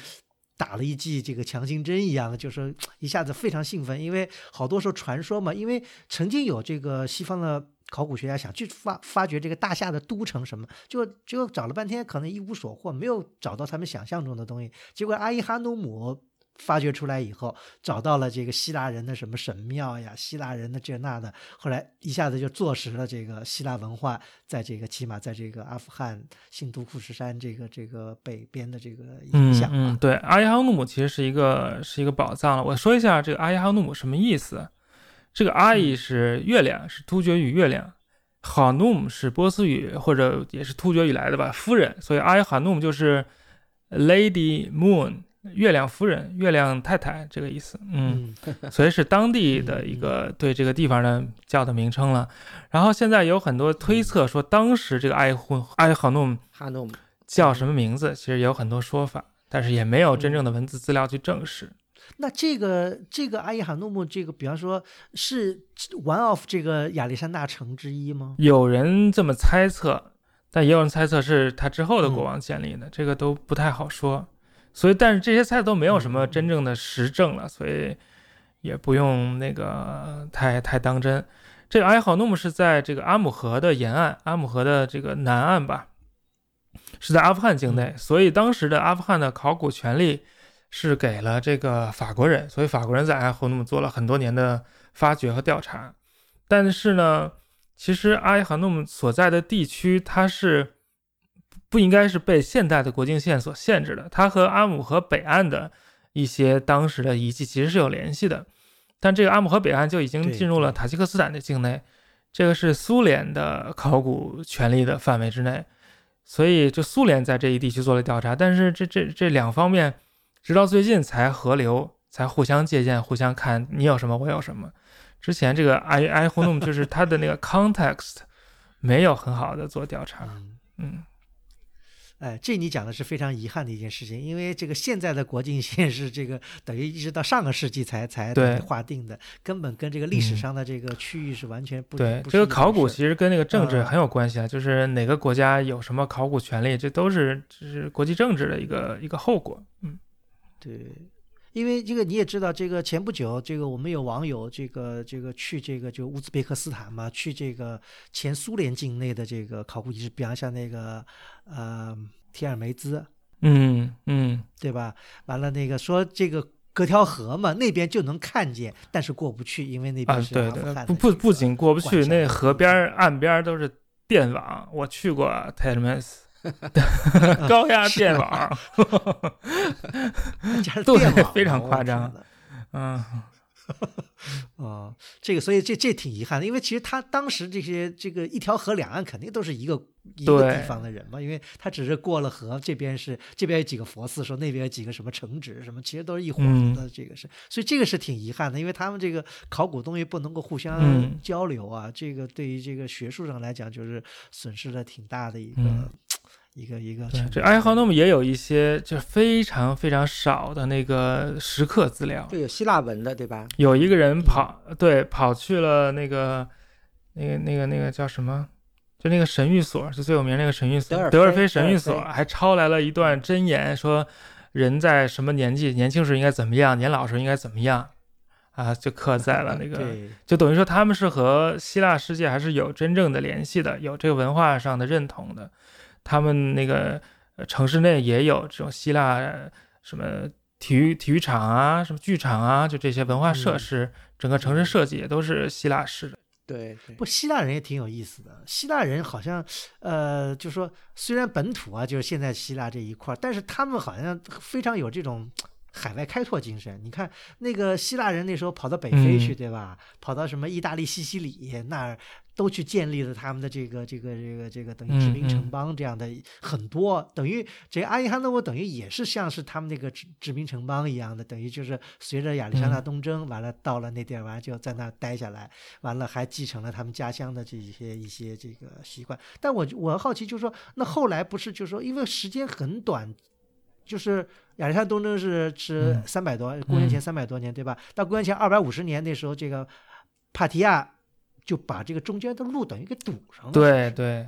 Speaker 2: 打了一剂这个强心针一样，就是一下子非常兴奋，因为好多时候传说嘛，因为曾经有这个西方的考古学家想去发发掘这个大夏的都城什么，就就找了半天，可能一无所获，没有找到他们想象中的东西。结果阿伊哈努姆。发掘出来以后，找到了这个希腊人的什么神庙呀，希腊人的这那的，后来一下子就坐实了这个希腊文化在这个起码在这个阿富汗新都库什山这个这个北边的这个影响。
Speaker 3: 嗯嗯，对，阿耶哈努姆其实是一个是一个宝藏了。我说一下这个阿耶哈努姆什么意思？这个阿伊是月亮，是突厥语月亮；哈努姆是波斯语或者也是突厥语来的吧，夫人。所以阿伊哈努姆就是 Lady Moon。月亮夫人、月亮太太这个意思，[laughs] 嗯，所以是当地的一个对这个地方的叫的名称了。然后现在有很多推测说，当时这个艾胡艾哈努姆
Speaker 1: 哈努姆
Speaker 3: 叫什么名字，其实有很多说法，但是也没有真正的文字资料去证实。
Speaker 2: 那这个这个阿伊哈努姆这个，比方说是 one of 这个亚历山大城之一吗？
Speaker 3: 有人这么猜测，但也有人猜测是他之后的国王建立的，这个都不太好说。所以，但是这些菜都没有什么真正的实证了，所以也不用那个太太当真。这个埃豪努姆是在这个阿姆河的沿岸，阿姆河的这个南岸吧，是在阿富汗境内。所以当时的阿富汗的考古权力是给了这个法国人，所以法国人在埃豪努姆做了很多年的发掘和调查。但是呢，其实阿伊哈努姆所在的地区，它是。不应该是被现代的国境线所限制的，它和阿姆河北岸的一些当时的遗迹其实是有联系的，但这个阿姆河北岸就已经进入了塔吉克斯坦的境内，这个是苏联的考古权力的范围之内，所以就苏联在这一地区做了调查，但是这这这两方面直到最近才合流，才互相借鉴，互相看你有什么我有什么，之前这个埃埃胡努就是他的那个 context 没有很好的做调查，嗯。
Speaker 2: 哎，这你讲的是非常遗憾的一件事情，因为这个现在的国境线是这个等于一直到上个世纪才才划定的，根本跟这个历史上的这个区域是完全不
Speaker 3: 对。这个考古其实跟那个政治很有关系啊，就是哪个国家有什么考古权利，这都是这是国际政治的一个一个后果。嗯，
Speaker 2: 对。因为这个你也知道，这个前不久，这个我们有网友这个这个去这个就乌兹别克斯坦嘛，去这个前苏联境内的这个考古遗址，比方像那个呃提尔梅兹，
Speaker 3: 嗯嗯，
Speaker 2: 对吧？完了那个说这个隔条河嘛，那边就能看见，但是过不去，因为那边是
Speaker 3: 对对，不不不仅过不去，那河边岸边都是电网，我去过泰尔梅斯。[laughs] 高压电网，[laughs] 对，非常夸张。嗯，
Speaker 2: 啊，[laughs] 这个，所以这这挺遗憾的，因为其实他当时这些这个一条河两岸肯定都是一个一个地方的人嘛，因为他只是过了河，这边是这边有几个佛寺，说那边有几个什么城址什么，其实都是一伙的。这个是，所以这个是挺遗憾的，因为他们这个考古东西不能够互相交流啊，这个对于这个学术上来讲，就是损失了挺大的一个。一个一个，
Speaker 3: 这埃豪诺姆也有一些就是非常非常少的那个石刻资料，
Speaker 1: 就有希腊文的，对吧？
Speaker 3: 有一个人跑，对，跑去了那个那个那个那个叫什么？就那个神谕所，就最有名那个神谕所，德尔菲神谕所，还抄来了一段箴言，说人在什么年纪年轻时应该怎么样，年老时应该怎么样啊？就刻在了那个，就等于说他们是和希腊世界还是有真正的联系的，有这个文化上的认同的。他们那个城市内也有这种希腊什么体育体育场啊，什么剧场啊，就这些文化设
Speaker 2: 嗯
Speaker 3: 施，整个城市设计也都是希腊式的。
Speaker 1: 对对
Speaker 2: 不，希腊人也挺有意思的。希腊人好像，呃，就说虽然本土啊，就是现在希腊这一块儿，但是他们好像非常有这种海外开拓精神。你看那个希腊人那时候跑到北非去，
Speaker 3: 嗯
Speaker 2: 对吧？跑到什么意大利西西里那儿，都去建立了他们的这个这个这个这个等于殖民城邦这样的很多，等于这个阿伊哈诺沃等于也是像是他们那个殖殖民城邦一样的，等于就是随着亚历山大
Speaker 3: 嗯
Speaker 2: 东征，完了到了那地儿，完了就在那儿待下来。完了还继承了他们家乡的这些一些这个习惯。但我我好奇，就是说，那后来不是就是说，因为时间很短，就是亚历山大东征是是
Speaker 3: 嗯
Speaker 2: 三百多，公元前
Speaker 3: 嗯
Speaker 2: 三百多年，对吧？到公元前二百五十年那时候，这个帕提亚就把这个中间的路等于给堵上了。
Speaker 3: 对对，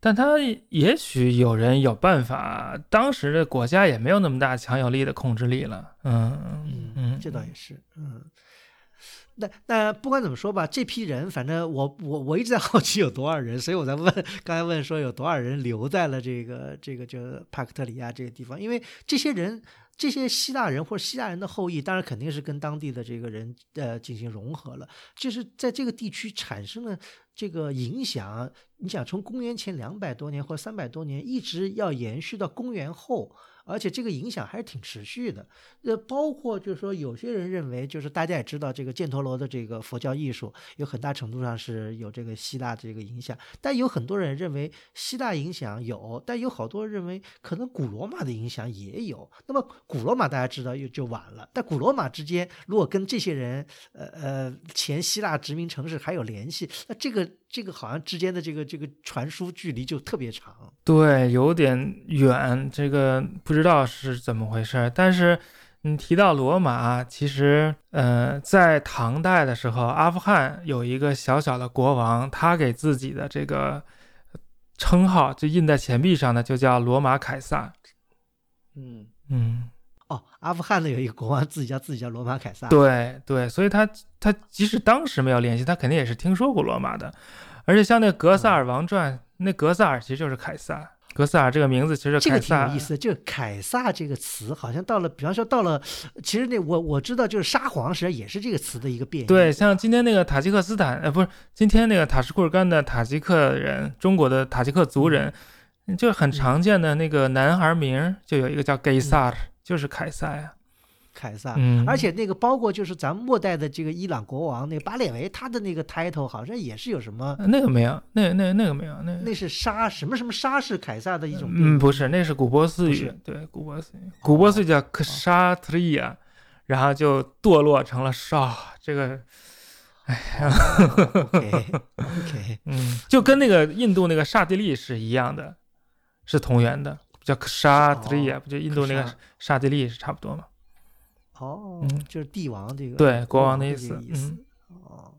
Speaker 3: 但他也许有人有办法，当时的国家也没有那么大强有力的控制力了。嗯
Speaker 2: 嗯，
Speaker 3: 嗯，
Speaker 2: 这倒也是，嗯。那那不管怎么说吧，这批人，反正我我我一直在好奇有多少人，所以我在问，刚才问说有多少人留在了这个这个这帕克特里亚这个地方，因为这些人，这些希腊人或者希腊人的后裔，当然肯定是跟当地的这个人呃进行融合了，就是在这个地区产生了这个影响。你想从公元前两百多年或三百多年，一直要延续到公元后，而且这个影响还是挺持续的。呃，包括就是说，有些人认为，就是大家也知道，这个犍陀罗的这个佛教艺术有很大程度上是有这个希腊这个影响，但有很多人认为希腊影响有，但有好多人认为可能古罗马的影响也有。那么古罗马大家知道又就晚了，但古罗马之间如果跟这些人，呃呃前希腊殖民城市还有联系，那这个这个好像之间的这个这个传输距离就特别长。
Speaker 3: 对，有点远，这个不知道是怎么回事。但是你提到罗马，其实呃，在唐代的时候，阿富汗有一个小小的国王，他给自己的这个称号就印在钱币上的，就叫罗马凯撒。
Speaker 1: 嗯，
Speaker 3: 嗯，
Speaker 2: 哦，阿富汗的有一个国王自己叫自己叫罗马凯撒。
Speaker 3: 对对，所以他他即使当时没有联系，他肯定也是听说过罗马的。而且像那《格萨尔王传》，那格萨尔其实就是凯撒。格萨尔这个名字其实
Speaker 2: 这个挺
Speaker 3: 凯撒
Speaker 2: 有意思的，就“凯撒”这个词，好像到了，比方说到了，其实那我我知道，就是沙皇实际上也是这个词的一个变异。
Speaker 3: 对，像今天那个塔吉克斯坦，呃，不是今天那个塔什库尔干的塔吉克人，中国的塔吉克族人，就是很常见的那个男孩名，就有一个叫盖萨尔，就是凯撒呀。
Speaker 2: 凯撒。
Speaker 3: 嗯，
Speaker 2: 而且那个包括就是咱们末代的这个伊朗国王那个巴列维，他的那个 title 好像也是有什么，
Speaker 3: 呃那个没有，那那那个没有，那个
Speaker 2: 那是沙什么什么沙是凯撒的一种。
Speaker 3: 嗯，不是，那是古波斯语，对，古波斯语，古波斯语叫克沙特利亚，然后就堕落成了沙，这个
Speaker 2: ，OK [laughs] OK，
Speaker 3: 嗯，就跟那个印度那个刹帝利是一样的，是同源的，叫克沙特利不就印度那个
Speaker 2: 沙
Speaker 3: 刹帝利是差不多吗？
Speaker 2: 哦
Speaker 3: 嗯，
Speaker 2: 就是帝王这个
Speaker 3: 对，国王
Speaker 2: 的
Speaker 3: 的意思，
Speaker 2: 哦，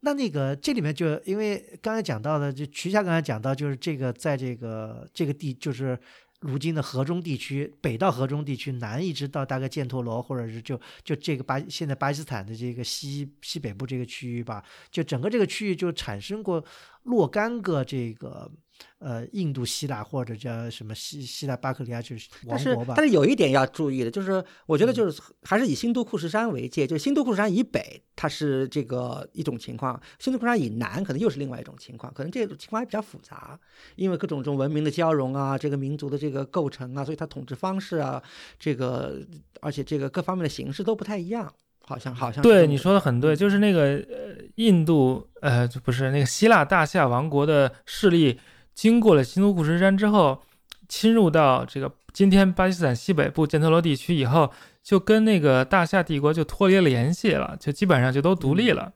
Speaker 2: 那那个这里面就因为刚才讲到的，就徐夏刚才讲到，就是这个在这个这个地，就是如今的河中地区，北到河中地区，南一直到大概犍陀罗，或者是就就这个巴现在巴基斯坦的这个西西北部这个区域吧，就整个这个区域就产生过若干个这个呃印度希腊或者叫什么希希腊巴克利亚就是
Speaker 1: 但是
Speaker 2: 王国吧
Speaker 1: 但。是有一点要注意的，就是我觉得就是还是以新都库什山为界，就是新都库什山以北它是这个一种情况，新都库什山以南可能又是另外一种情况，可能这种情况还比较复杂，因为各种这种文明的交融啊，这个民族的这个构成啊，所以它统治方式啊，这个而且这个各方面的形式都不太一样，好像好像
Speaker 3: 对你说的很对，就是那个呃印度呃就不是那个希腊大夏王国的势力，经过了新都库什山之后，侵入到这个今天巴基斯坦西北部犍陀罗地区以后，就跟那个大夏帝国就脱离了联系了，就基本上就都独立了，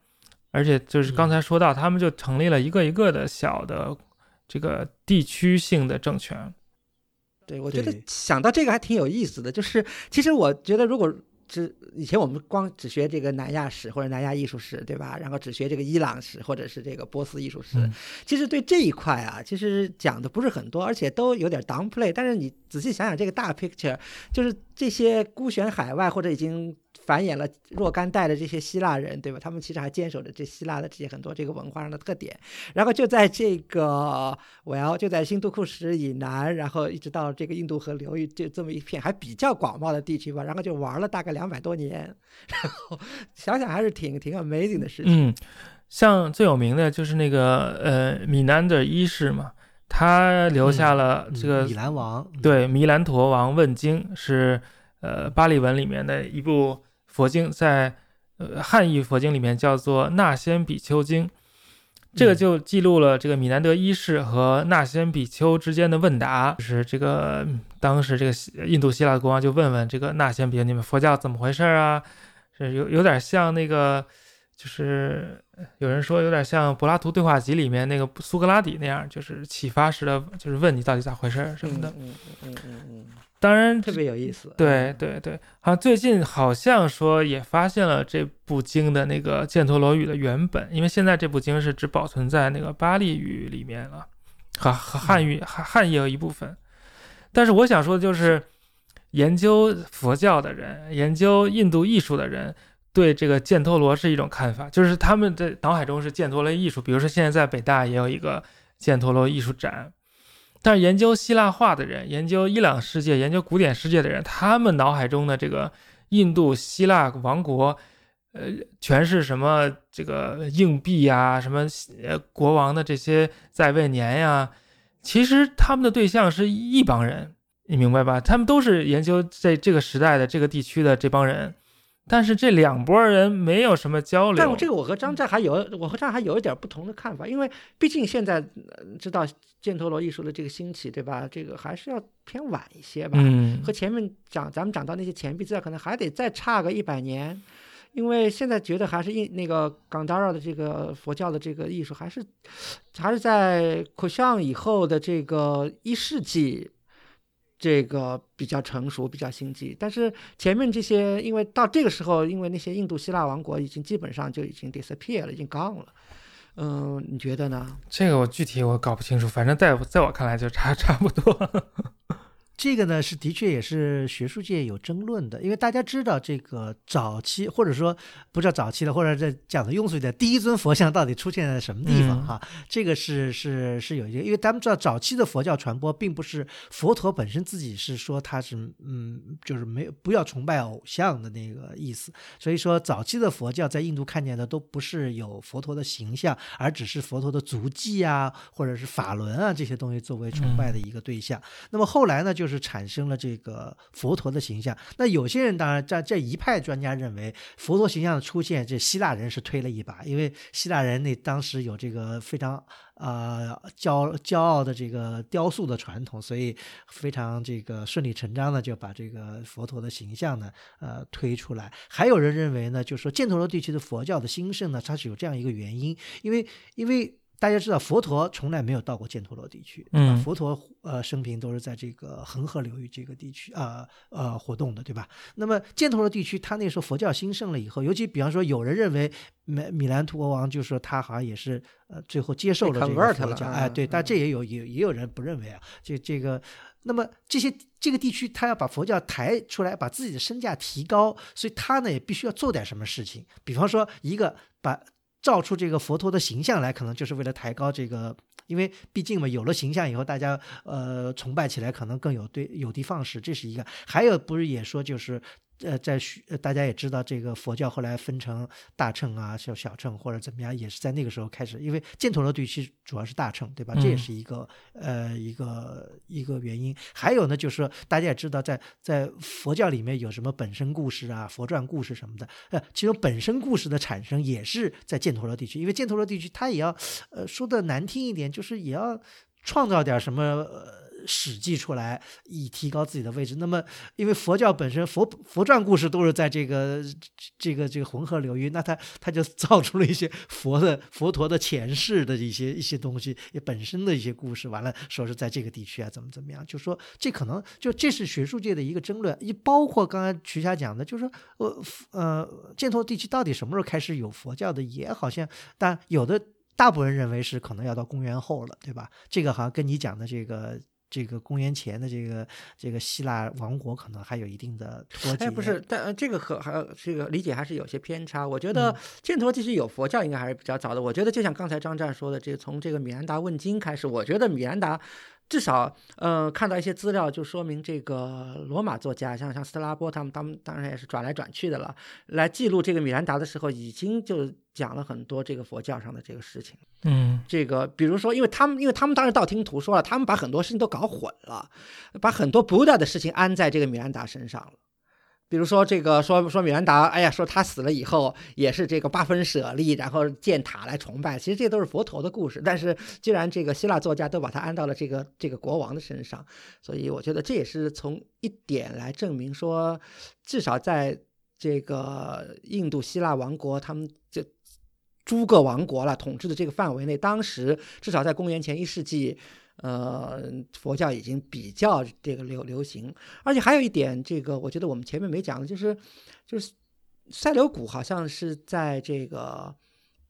Speaker 3: 而且就是刚才说到，他们就成立了一个一个的小的这个地区性的政权。
Speaker 1: 对，我觉得想到这个还挺有意思的，就是其实我觉得如果只以前我们光只学这个南亚史或者南亚艺术史，对吧？然后只学这个伊朗史或者是这个波斯艺术史，
Speaker 3: 嗯
Speaker 1: 其实对这一块啊，其实讲的不是很多，而且都有点 downplay。但是你仔细想想这个大 picture，就是这些孤悬海外或者已经繁衍了若干代的这些希腊人，对吧？他们其实还坚守着这希腊的这些很多这个文化上的特点。然后就在这个我要就在新都库什以南，然后一直到这个印度河流域，就这么一片还比较广袤的地区吧。然后就玩了大概两百多年，然后想想还是挺挺 amazing 的事情。
Speaker 3: 嗯，像最有名的就是那个呃米南德一世嘛，他留下了这个、
Speaker 2: 嗯米兰王，嗯
Speaker 3: 对米兰陀王问津是呃巴利文里面的一部佛经，在呃汉译佛经里面叫做《那仙比丘经》，这个
Speaker 2: 嗯
Speaker 3: 就记录了这个米南德一世和那仙比丘之间的问答，就是这个嗯当时这个印度希腊国王就问问这个那仙比丘，你们佛教怎么回事啊？是有有点像那个，就是有人说有点像柏拉图对话集里面那个苏格拉底那样，就是启发式的，就是问你到底咋回事什么的。
Speaker 1: 嗯嗯嗯嗯嗯，
Speaker 3: 当然，
Speaker 1: 特别有意思。
Speaker 3: 对对对，好像最近好像说也发现了这部经的那个犍陀罗语的原本，因为现在这部经是只保存在那个巴利语里面了，和和汉语汉汉译有一部分。但是我想说的就是，研究佛教的人，研究印度艺术的人。对这个犍陀罗是一种看法，就是他们的脑海中是犍陀罗艺术。比如说，现在在北大也有一个犍陀罗艺术展，但是研究希腊化的人，研究伊朗世界、研究古典世界的人，他们脑海中的这个印度希腊王国，呃，全是什么这个硬币呀，什么呃国王的这些在位年呀，其实他们的对象是一帮人，你明白吧？他们都是研究这这个时代的这个地区的这帮人，但是这两拨人没有什么交流。
Speaker 1: 但我这个我和张湛还有我和张还有一点不同的看法，因为毕竟现在、呃知道犍陀罗艺术的这个兴起，对吧？这个还是要偏晚一些吧。
Speaker 3: 嗯
Speaker 1: 和前面讲咱们讲到那些钱币资料，可能还得再差个一百年。因为现在觉得还是印那个冈达尔的这个佛教的这个艺术，还是还是在苦相以后的这个一世纪，这个比较成熟、比较心机。但是前面这些，因为到这个时候，因为那些印度希腊王国已经基本上就已经 disappear 了，已经 gone 了。嗯，你觉得呢？
Speaker 3: 这个我具体我搞不清楚，反正在在我看来就差 [laughs] 差不多。
Speaker 2: 这个呢是的确也是学术界有争论的，因为大家知道这个早期或者说不叫早期的，或者这讲的庸俗一点，第一尊佛像到底出现在什么地方
Speaker 3: 嗯
Speaker 2: 哈？这个是是是有一个，因为咱们知道早期的佛教传播并不是佛陀本身自己是说他是嗯就是没有不要崇拜偶像的那个意思，所以说早期的佛教在印度看见的都不是有佛陀的形象，而只是佛陀的足迹啊或者是法轮啊这些东西作为崇拜的一个对象。那么后来呢，就是是产生了这个佛陀的形象。那有些人当然在这一派专家认为，佛陀形象的出现，这希腊人是推了一把，因为希腊人那当时有这个非常呃骄骄傲的这个雕塑的传统，所以非常这个顺理成章的就把这个佛陀的形象呢呃推出来。还有人认为呢，就是说犍陀罗地区的佛教的兴盛呢，它是有这样一个原因，因为因为。大家知道，佛陀从来没有到过犍陀罗地区，对吧
Speaker 3: 嗯
Speaker 2: 佛陀呃生平都是在这个恒河流域这个地区啊呃活动的，对吧？那么犍陀罗地区，他那时候佛教兴盛了以后，尤其比方说，有人认为米米兰图国王就说他好像也是呃最后接受了这个佛教，哎，对，但
Speaker 1: 嗯
Speaker 2: 这也有也也有人不认为啊，这这个。那么这些这个地区，他要把佛教抬出来，把自己的身价提高，所以他呢也必须要做点什么事情。比方说，一个把造出这个佛陀的形象来，可能就是为了抬高这个，因为毕竟嘛，有了形象以后，大家呃崇拜起来可能更有对有的放矢，这是一个。还有不是也说就是。呃，在许呃大家也知道，这个佛教后来分成大乘啊、小小乘或者怎么样，也是在那个时候开始。因为犍陀罗地区主要是大乘，对吧？这也
Speaker 3: 嗯
Speaker 2: 是一个呃一个一个原因。还有呢，就是说大家也知道在，在佛教里面有什么本身故事啊、佛传故事什么的。呃，其中本身故事的产生也是在犍陀罗地区，因为犍陀罗地区它也要，呃，说的难听一点，就是也要创造点什么。呃史记出来，以提高自己的位置。那么，因为佛教本身佛佛传故事都是在这个这个这个浑河流域，那他他就造出了一些佛的佛陀的前世的一些一些东西，也本身的一些故事。完了，说是在这个地区啊，怎么怎么样，就说这可能就这是学术界的一个争论，一包括刚才徐霞讲的，就是说呃呃，犍陀地区到底什么时候开始有佛教的，也好像，但有的大部分人认为是可能要到公元后了，对吧？这个好像跟你讲的这个。这个公元前的这个这个希腊王国可能还有一定的脱节。
Speaker 1: 哎，不是，但呃这个和还这个理解还是有些偏差。我觉
Speaker 2: 嗯
Speaker 1: 得犍陀其实有佛教应该还是比较早的。我觉得就像刚才张湛说的，这个从这个米兰达问经开始，我觉得米兰达至少呃看到一些资料就说明这个罗马作家像像斯特拉波他们他们当然也是转来转去的了，来记录这个米兰达的时候，已经就讲了很多这个佛教上的这个事情。
Speaker 3: 嗯
Speaker 1: 这个，比如说，因为他们，因为他们当时道听途说了，他们把很多事情都搞混了，把很多 Buddha 的事情安在这个米兰达身上了。比如说这个说说米兰达，哎呀，说他死了以后也是这个八分舍利，然后建塔来崇拜，其实这都是佛陀的故事。但是既然这个希腊作家都把它安到了这个这个国王的身上，所以我觉得这也是从一点来证明说，至少在这个印度希腊王国，他们这诸个王国了统治的这个范围内，当时至少在公元前一世纪，呃，佛教已经比较这个流流行，而且还有一点，这个我觉得我们前面没讲的，就是就是塞琉古好像是在这个。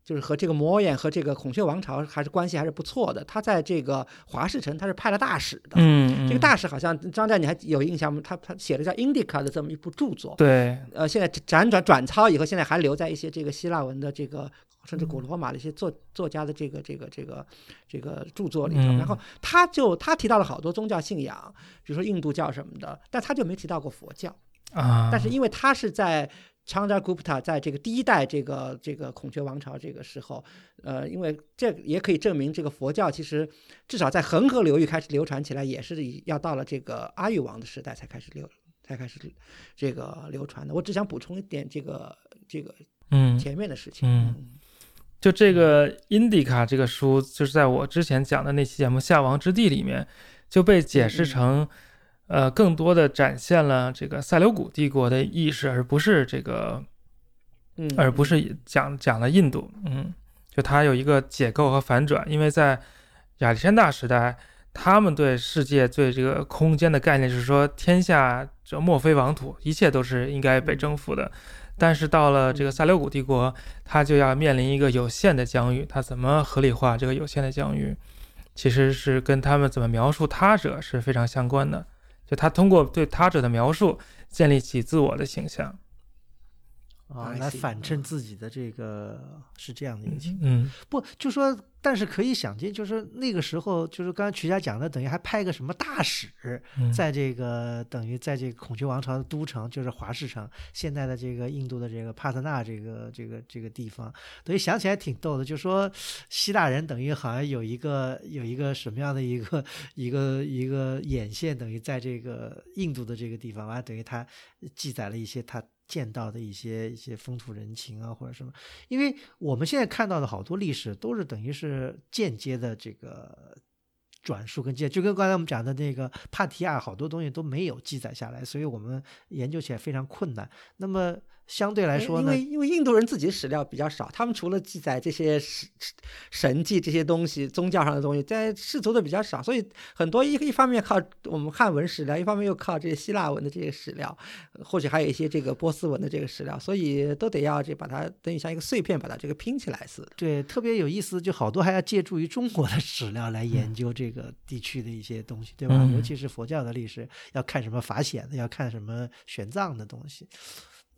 Speaker 1: 就是和这个摩眼和这个孔雀王朝还是关系还是不错的。他在这个华氏城，他是派了大使的。
Speaker 3: 嗯，
Speaker 1: 这个大使好像张湛你还有印象吗？他他写了叫《Indica》的这么一部著作。
Speaker 3: 对，
Speaker 1: 呃，现在辗转转抄以后，现在还留在一些这个希腊文的这个，甚至古罗马的一些作作家的这个这个这个这个著作里头。
Speaker 3: 嗯
Speaker 1: 然后他就他提到了好多宗教信仰，比如说印度教什么的，但他就没提到过佛教。
Speaker 3: 啊，
Speaker 1: 但是因为他是在 Chandragupta 在这个第一代这个这个孔雀王朝这个时候，呃，因为这也可以证明这个佛教其实至少在恒河流域开始流传起来，也是以要到了这个阿育王的时代才开始流才开始这个流传的。我只想补充一点这个这个
Speaker 3: 嗯，
Speaker 1: 前面的事情。
Speaker 3: 嗯就这个《Indica》这个书，就是在我之前讲的那期节目《夏王之地》里面，就被解释成，呃，更多的展现了这个塞琉古帝国的意识，而不是这个，
Speaker 1: 嗯，
Speaker 3: 而不是讲讲了印度。嗯，就它有一个解构和反转，因为在亚历山大时代，他们对世界、对这个空间的概念是说，天下这莫非王土，一切都是应该被征服的。但是到了这个萨留古帝国，他就要面临一个有限的疆域，他怎么合理化这个有限的疆域，其实是跟他们怎么描述他者是非常相关的。就他通过对他者的描述，建立起自我的形象。
Speaker 2: 啊来反衬自己的这个是这样的一个情况。
Speaker 3: 嗯
Speaker 2: 不，就说，但是可以想见，就是那个时候，就是刚才曲家讲的，等于还派个什么大使，
Speaker 3: 嗯，
Speaker 2: 在这个等于在这个孔雀王朝的都城，就是华氏城，现在的这个印度的这个帕特纳这个这个这个地方，等于想起来挺逗的，就说希腊人等于好像有一个有一个什么样的一个一个一个眼线，等于在这个印度的这个地方，完了等于他记载了一些他。见到的一些一些风土人情啊，或者什么，因为我们现在看到的好多历史都是等于是间接的这个转述跟借，就跟刚才我们讲的那个帕提亚，好多东西都没有记载下来，所以我们研究起来非常困难。那么相对来说呢
Speaker 1: 因为，因为印度人自己史料比较少，他们除了记载这些神神迹这些东西，宗教上的东西，在世俗的比较少，所以很多一一方面靠我们汉文史料，一方面又靠这些希腊文的这些史料，或许还有一些这个波斯文的这个史料，所以都得要这把它等于像一个碎片把它这个拼起来似的。
Speaker 2: 对特别有意思，就好多还要借助于中国的史料来研究这个地区的一些东西，对吧？
Speaker 3: 嗯
Speaker 2: 尤其是佛教的历史，要看什么法显的，要看什么玄奘的东西。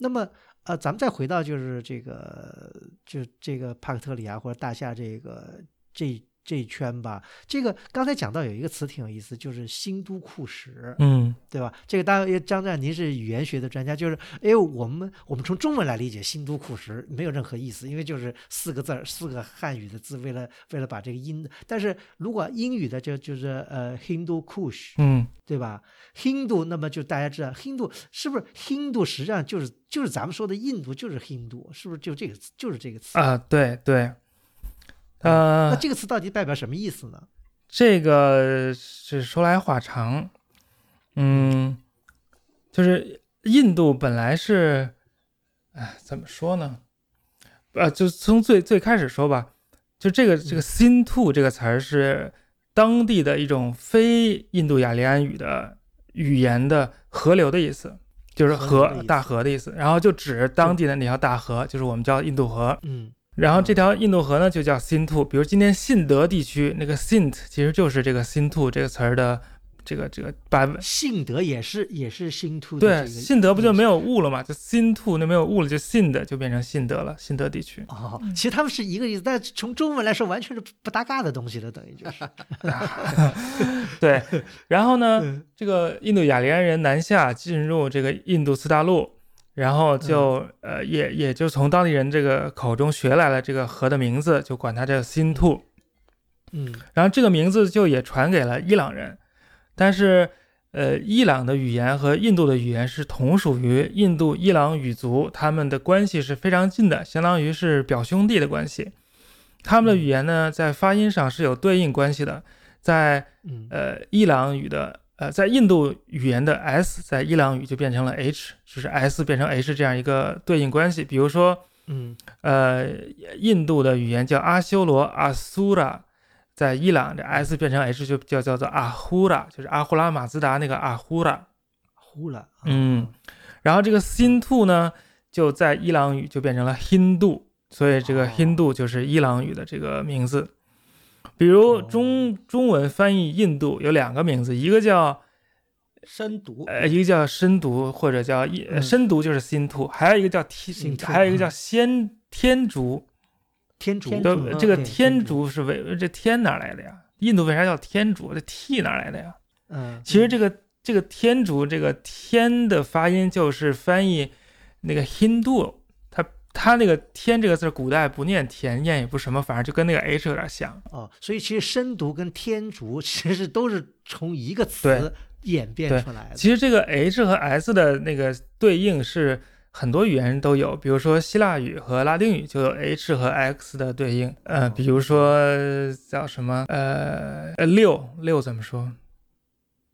Speaker 2: 那么，呃，咱们再回到就是这个，就这个帕克特里亚，或者大夏这个这这一圈吧。这个刚才讲到有一个词挺有意思，就是新都库什。
Speaker 3: 嗯
Speaker 2: 对吧？这个当然，张湛您是语言学的专家，就是哎，我们我们从中文来理解“新都库什”没有任何意思，因为就是四个字儿，四个汉语的字，为了为了把这个音。但是如果英语的就就是呃 Hindu Kush，
Speaker 3: 嗯
Speaker 2: 对吧？Hindu，那么就大家知道 Hindu 是不是 Hindu 实际上就是就是咱们说的印度就是 Hindu，是不是就这个词就是这个词？
Speaker 3: 啊，对对，
Speaker 2: 那
Speaker 3: 呃，
Speaker 2: 这个词到底代表什么意思呢？
Speaker 3: 这个是说来话长，嗯，就是印度本来是，哎，怎么说呢？呃，就从最最开始说吧，就这个这个 “sin to” 这个词儿是当地的一种非印度雅利安语的语言的河流的意思，就是河大河的意思，然后就指当地的那条大河，就是我们叫印度河。
Speaker 2: 嗯
Speaker 3: 然后这条印度河呢就叫新兔，比如今天信德地区那个 Sint 其实就是这个新兔这个词儿的这个这个把
Speaker 2: 信德也是也是新突的这
Speaker 3: 对信德不就没
Speaker 2: 有
Speaker 3: 有雾了嘛？就新兔那没有雾了，就信的就变成信德了，信德地区。
Speaker 2: 哦，其实他们是一个意思，但是从中文来说完全是不搭嘎的东西了，等于就是。[laughs]
Speaker 3: 对，然后呢，
Speaker 2: 嗯
Speaker 3: 这个印度雅利安人南下进入这个印度次大陆，然后就、呃也也就从当地人这个口中学来了这个河的名字，就管它叫新兔。
Speaker 2: 嗯。
Speaker 3: 然后这个名字就也传给了伊朗人，但是呃，伊朗的语言和印度的语言是同属于印度伊朗语族，他们的关系是非常近的，相当于是表兄弟的关系。他们的语言呢，在发音上是有对应关系的，在
Speaker 2: 嗯。
Speaker 3: 呃伊朗语的呃在印度语言的 s 在伊朗语就变成了 h，就是 s 变成 h 这样一个对应关系。比如说
Speaker 2: 嗯
Speaker 3: 呃，印度的语言叫阿修罗阿苏拉，在伊朗这 s 变成 h 就叫叫做阿呼拉，就是阿呼拉马自达那个阿呼拉。
Speaker 2: 呼了。啊
Speaker 3: 嗯，然后这个新兔呢，就在伊朗语就变成了 Hindu，所以这个
Speaker 2: 哦
Speaker 3: Hindu 就是伊朗语的这个名字。比如
Speaker 2: 哦
Speaker 3: 中中文翻译印度有两个名字，一个叫
Speaker 1: 深读
Speaker 3: 呃，一个叫深读或者叫深读就是新兔，还有一个叫天，还有一个叫
Speaker 2: 嗯
Speaker 3: 先天竺。
Speaker 2: 天竺
Speaker 3: 对，
Speaker 1: 天竺
Speaker 3: 这个天竺是为这天哪来的呀？印度为啥叫天竺？这 T 哪来的呀？
Speaker 2: 嗯，
Speaker 3: 其实这个这个天竺这个天的发音就是翻译那个 Hindu，它它那个天这个字儿古代不念田，念也不什么，反正就跟那个 H 有点像。
Speaker 2: 哦，所以其实深读跟天竺其实都是从一个词演变出来的。
Speaker 3: 其实这个 H 和 S 的那个对应是很多语言都有，比如说希腊语和拉丁语就有 H 和 X 的对应。呃，比如说叫什么呃呃六六怎么说？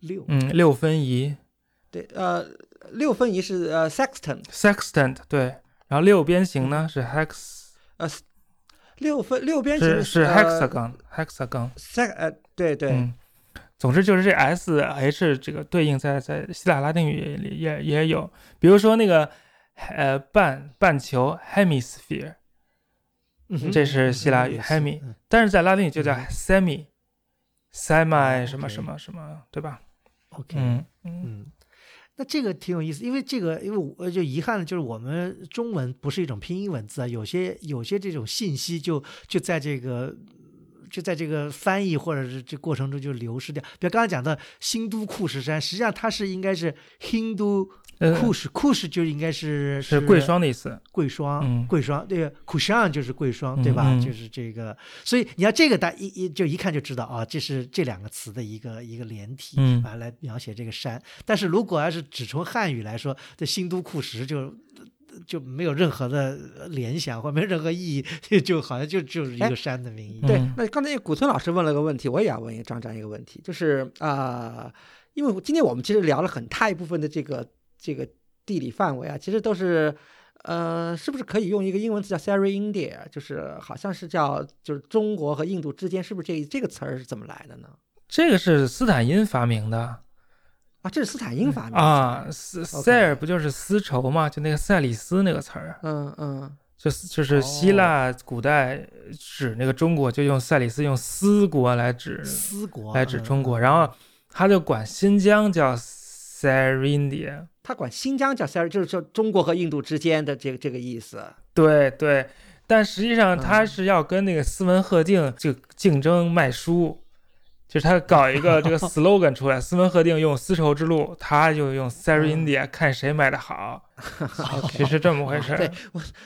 Speaker 2: 六
Speaker 3: 嗯，六分仪
Speaker 1: 对，呃，六分仪是呃
Speaker 3: sextant，sextant 对，然后六边形呢是 hex 呃
Speaker 1: 六分六边形
Speaker 3: 是是
Speaker 1: 呃对对，
Speaker 3: 嗯，总之就是这 S H 这个对应在在希腊拉丁语里也也有，比如说那个呃半半球 hemisphere，这是希腊语
Speaker 2: 嗯
Speaker 3: hemi，
Speaker 2: 嗯。
Speaker 3: 但是在拉丁语就叫
Speaker 2: 嗯
Speaker 3: semi semi
Speaker 2: 哦
Speaker 3: 什么什么什么，对吧
Speaker 2: ？OK，
Speaker 3: 嗯嗯。
Speaker 2: 嗯，那这个挺有意思，因为这个，因为我就遗憾的就是我们中文不是一种拼音文字啊，有些有些这种信息就就在这个。就在这个翻译或者是这过程中就流失掉。比如刚才讲的新都库什山，实际上它是应该是 Hindu
Speaker 3: 呃
Speaker 2: 库什，库什就应该是
Speaker 3: 是贵霜的意思。
Speaker 2: 贵霜，
Speaker 3: 嗯
Speaker 2: 贵霜，对个 Kushan 就是贵霜，对吧？就是这个，所以你要这个大一一就一看就知道啊，这是这两个词的一个一个连体，
Speaker 3: 嗯
Speaker 2: 啊，来描写这个山。但是如果要是只从汉语来说，这新都库什就就没有任何的联想或没有任何意义，就好像就就是一
Speaker 1: 哎
Speaker 2: 个山的名义。
Speaker 1: 对
Speaker 3: 嗯，
Speaker 1: 那刚才古村老师问了个问题，我也要问一张张一个问题，就是啊、呃因为今天我们其实聊了很大一部分的这个这个地理范围啊，其实都是呃，是不是可以用一个英文词叫 Sari India，就是好像是叫就是中国和印度之间，是不是这这个词儿是怎么来的呢？
Speaker 3: 这个是斯坦因发明的
Speaker 1: 啊，这是斯坦因发明的
Speaker 3: 啊，斯塞尔不就是丝绸吗？就那个塞里斯那个词儿，
Speaker 1: 嗯嗯。
Speaker 3: 就是就是希腊古代指那个中国就用塞里斯，用丝国来指
Speaker 2: 丝国
Speaker 3: 来指
Speaker 2: 嗯
Speaker 3: 中国，然后他就管新疆叫 Sarindia。
Speaker 1: 他管新疆叫 Sari，就是说中国和印度之间的这个这个意思。
Speaker 3: 对对，但实际上他
Speaker 1: 嗯
Speaker 3: 是要跟那个斯文赫定就竞争卖书，就是他搞一个这个 [laughs] slogan 出来，斯文赫定用丝绸之路，他就用 Sarindia，看谁卖的好，其实这么回事儿。
Speaker 1: 对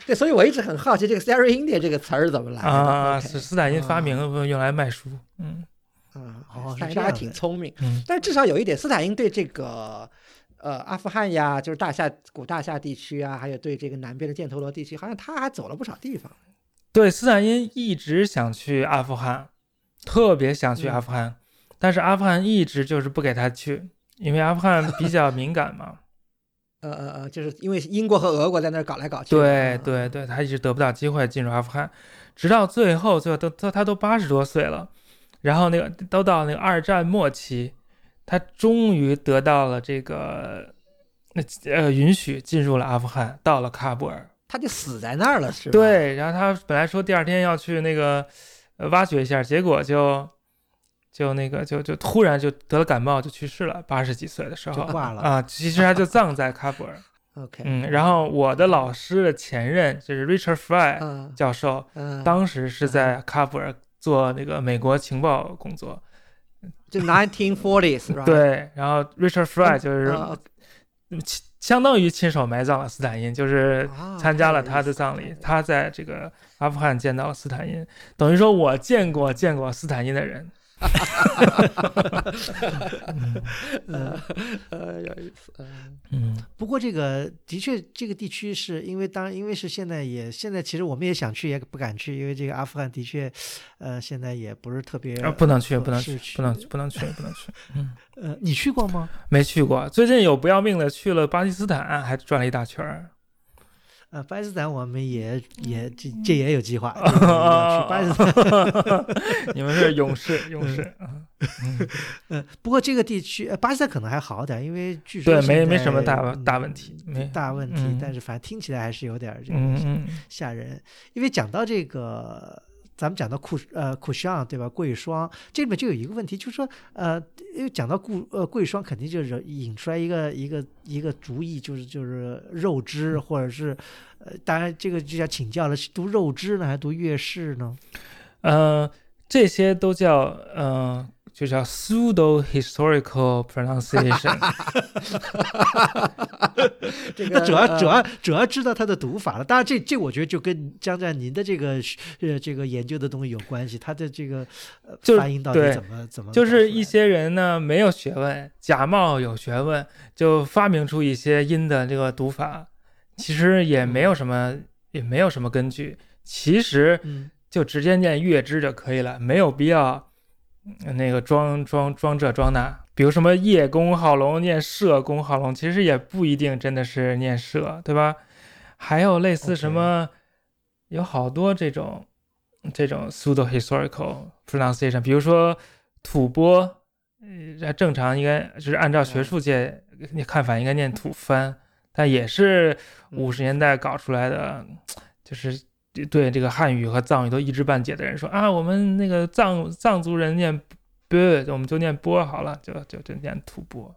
Speaker 1: 对，所以我一直很好奇这个 Sari India 这个词儿怎么来的。
Speaker 3: 啊是斯坦因发明的，用来卖书。嗯。
Speaker 1: 啊，
Speaker 2: 哦是
Speaker 1: 大家还挺聪明，
Speaker 3: 嗯。
Speaker 1: 但是至少有一点，斯坦因对这个呃阿富汗呀，就是大夏古大夏地区啊，还有对这个南边的犍陀罗地区，好像他还走了不少地方。
Speaker 3: 对，斯坦因一直想去阿富汗，特别想去阿富汗，但是阿富汗一直就是不给他去，因为阿富汗比较敏感嘛。[laughs]
Speaker 1: 呃呃呃，就是因为英国和俄国在那儿搞来搞去。
Speaker 3: 对
Speaker 1: 嗯，
Speaker 3: 对对，他一直得不到机会进入阿富汗，直到最后，最后都他他都八十多岁了，然后那个都到那个二战末期，他终于得到了这个那呃允许进入了阿富汗，到了喀布尔。
Speaker 1: 他就死在那儿了，是吧？
Speaker 3: 对，然后他本来说第二天要去那个呃挖掘一下，结果就就那个就就突然就得了感冒就去世了，八十几岁的时候
Speaker 2: 就挂了
Speaker 3: 啊，其实他就葬在喀布尔。[laughs]
Speaker 2: OK，
Speaker 3: 嗯，然后我的老师的前任就是 Richard Fry
Speaker 2: 嗯
Speaker 3: 教授，
Speaker 2: 嗯，
Speaker 3: 当时是在喀布尔做那个美国情报工作。
Speaker 1: 就 nineteen forties，[laughs]
Speaker 3: 对，然后 Richard Fry
Speaker 1: 嗯
Speaker 3: 就是相当于亲手埋葬了斯坦因，就是
Speaker 1: 啊
Speaker 3: 参加了他的葬礼
Speaker 1: 了。
Speaker 3: 他在这个阿富汗见到了斯坦因，等于说我见过见过斯坦因的人。
Speaker 2: 呃
Speaker 1: 呃，有意思。嗯
Speaker 3: 嗯
Speaker 2: 不过这个的确，这个地区是因为当因为是现在也现在其实我们也想去也不敢去，因为这个阿富汗的确，呃，现在也不是特别
Speaker 3: 啊，不能去，
Speaker 2: 合
Speaker 3: 不能去，不能不能去，不能去。嗯，
Speaker 2: 呃，你去过吗？
Speaker 3: 没去过。最近有不要命的去了巴基斯坦，还转了一大圈儿。
Speaker 2: 呃，巴基斯坦我们也也这这也有计划，[laughs] 巴基斯坦。
Speaker 3: 你们是勇士，[laughs] 勇士。嗯
Speaker 2: 呃，[laughs] 不过这个地区，呃，巴基斯坦可能还好点，因为据说
Speaker 3: 对，没没什么大大问题，没
Speaker 2: 大问题，
Speaker 3: 嗯
Speaker 2: 但是反正听起来还是有点这个
Speaker 3: 嗯嗯
Speaker 2: 吓人。因为讲到这个，咱们讲到库呃库尚对吧？贵霜这里面就有一个问题，就是说呃，因为讲到贵呃贵霜，肯定就是引出来一个一个一个主意，就是就是肉汁或者是呃，当然这个就要请教了，是读肉汁呢还是读月事呢？
Speaker 3: 呃，这些都叫呃，就叫 pseudo historical pronunciation。
Speaker 1: 这个
Speaker 2: 主要主
Speaker 1: 呃
Speaker 2: 要主要知道它的读法了。当然这，这我觉得就跟江战您的这个呃这个研究的东西有关系，它的这个呃发音到底怎么怎么
Speaker 3: 就是一些人呢没有学问，假冒有学问，就发明出一些音的这个读法，其实也没有什么，也没有什么根据。其实
Speaker 2: 嗯
Speaker 3: 就直接念月之就可以了，没有必要嗯那个装装装这装那。比如什么叶公好龙念社公好龙，其实也不一定真的是念社，对吧？还有类似什么有好多这种这种 pseudo historical pronunciation，比如说吐蕃，呃，正常应该就是按照学术界你看法应该念吐蕃，但也是五十年代搞出来的，就是对这个汉语和藏语都一知半解的人说啊，我们那个藏藏族人念 b，我们就念波好了，就就就念吐蕃，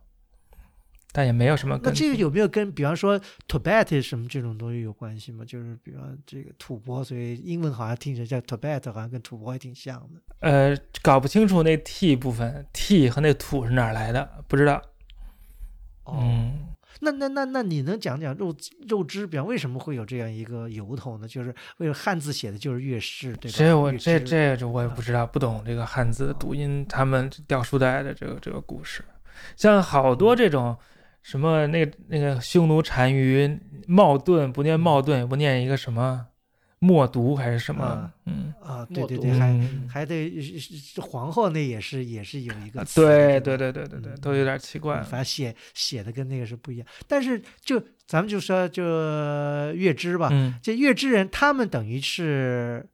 Speaker 3: 但也没有什么
Speaker 2: 那。这个有没有跟比方说 Tibet 什么这种东西有关系吗？就是比方这个吐蕃，所以英文好像听起来叫 Tibet，好像跟吐蕃还挺像的。
Speaker 3: 呃，搞不清楚那 t 部分，t 和那土是哪儿来的，不知道。
Speaker 2: 哦，
Speaker 3: 嗯，
Speaker 2: 那那那那你能讲讲肉肉汁，比方为什么会有这样一个由头呢？就是为了汉字写的就是乐氏，对吧？
Speaker 3: 这我这这这我也不知道，不懂这个汉字的读音，他们掉书袋的这个这个故事，像好多这种什么那个那个匈奴单于冒顿不念冒顿，不念一个什么默读还是什么？
Speaker 2: 啊，
Speaker 3: 嗯，
Speaker 2: 啊，对对对，还
Speaker 3: 嗯。
Speaker 2: 还得是是皇后那也是也是有一个
Speaker 3: 对对对对对对，
Speaker 2: 嗯。
Speaker 3: 都有点奇怪
Speaker 2: 嗯。反正写写的跟那个是不一样。但是就咱们就说就月支吧，
Speaker 3: 嗯。
Speaker 2: 这月支人他们等于是，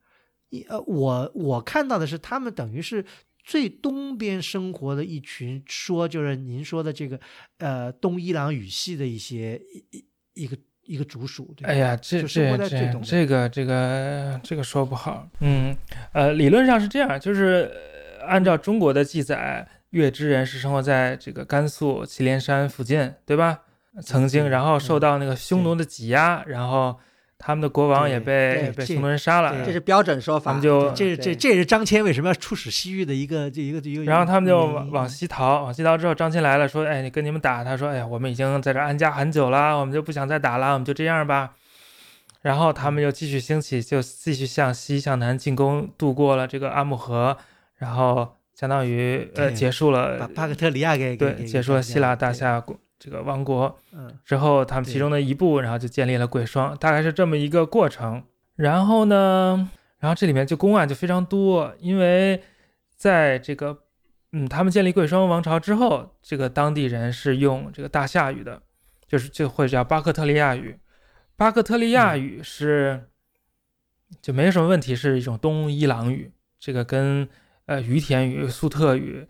Speaker 2: 一呃，我我看到的是他们等于是最东边生活的一群，说就是您说的这个呃东伊朗语系的一些一一一个一个竹鼠，对？
Speaker 3: 哎呀，这这这个这个这个说不好。嗯，呃，理论上是这样，就是呃按照中国的记载，月支人是生活在这个甘肃祁连山附近，对吧？曾经，
Speaker 2: 嗯
Speaker 3: 然后受
Speaker 2: 嗯
Speaker 3: 到那个匈奴的挤压，然后他们的国王也被被匈奴人杀了，
Speaker 1: 这是标准说法，
Speaker 3: 他们就
Speaker 2: 这这这也是张骞为什么要出使西域的一个这一个一个。
Speaker 3: 然后他们就往往西逃，往西逃之后，张骞来了，说：“哎，你跟你们打。”他说：“哎呀，我们已经在这安家很久了，我们就不想再打了，我们就这样吧。”然后他们又继续兴起，就继续向西向南进攻，渡过了这个阿姆河，然后相当于呃结束了
Speaker 2: 把
Speaker 3: 了
Speaker 2: 巴克特里亚给给
Speaker 3: 对结束了希腊大，
Speaker 2: 给
Speaker 3: 夏国这个王国
Speaker 2: 嗯
Speaker 3: 之后，他们其中的一部，然后就建立了贵霜，大概是这么一个过程。然后呢，然后这里面就公案就非常多，因为在这个嗯，他们建立贵霜王朝之后，这个当地人是用这个大夏语的，就是就会叫巴克特利亚语。巴克特利亚语是、就没什么问题，是一种东伊朗语，这个跟呃于田语、粟特语，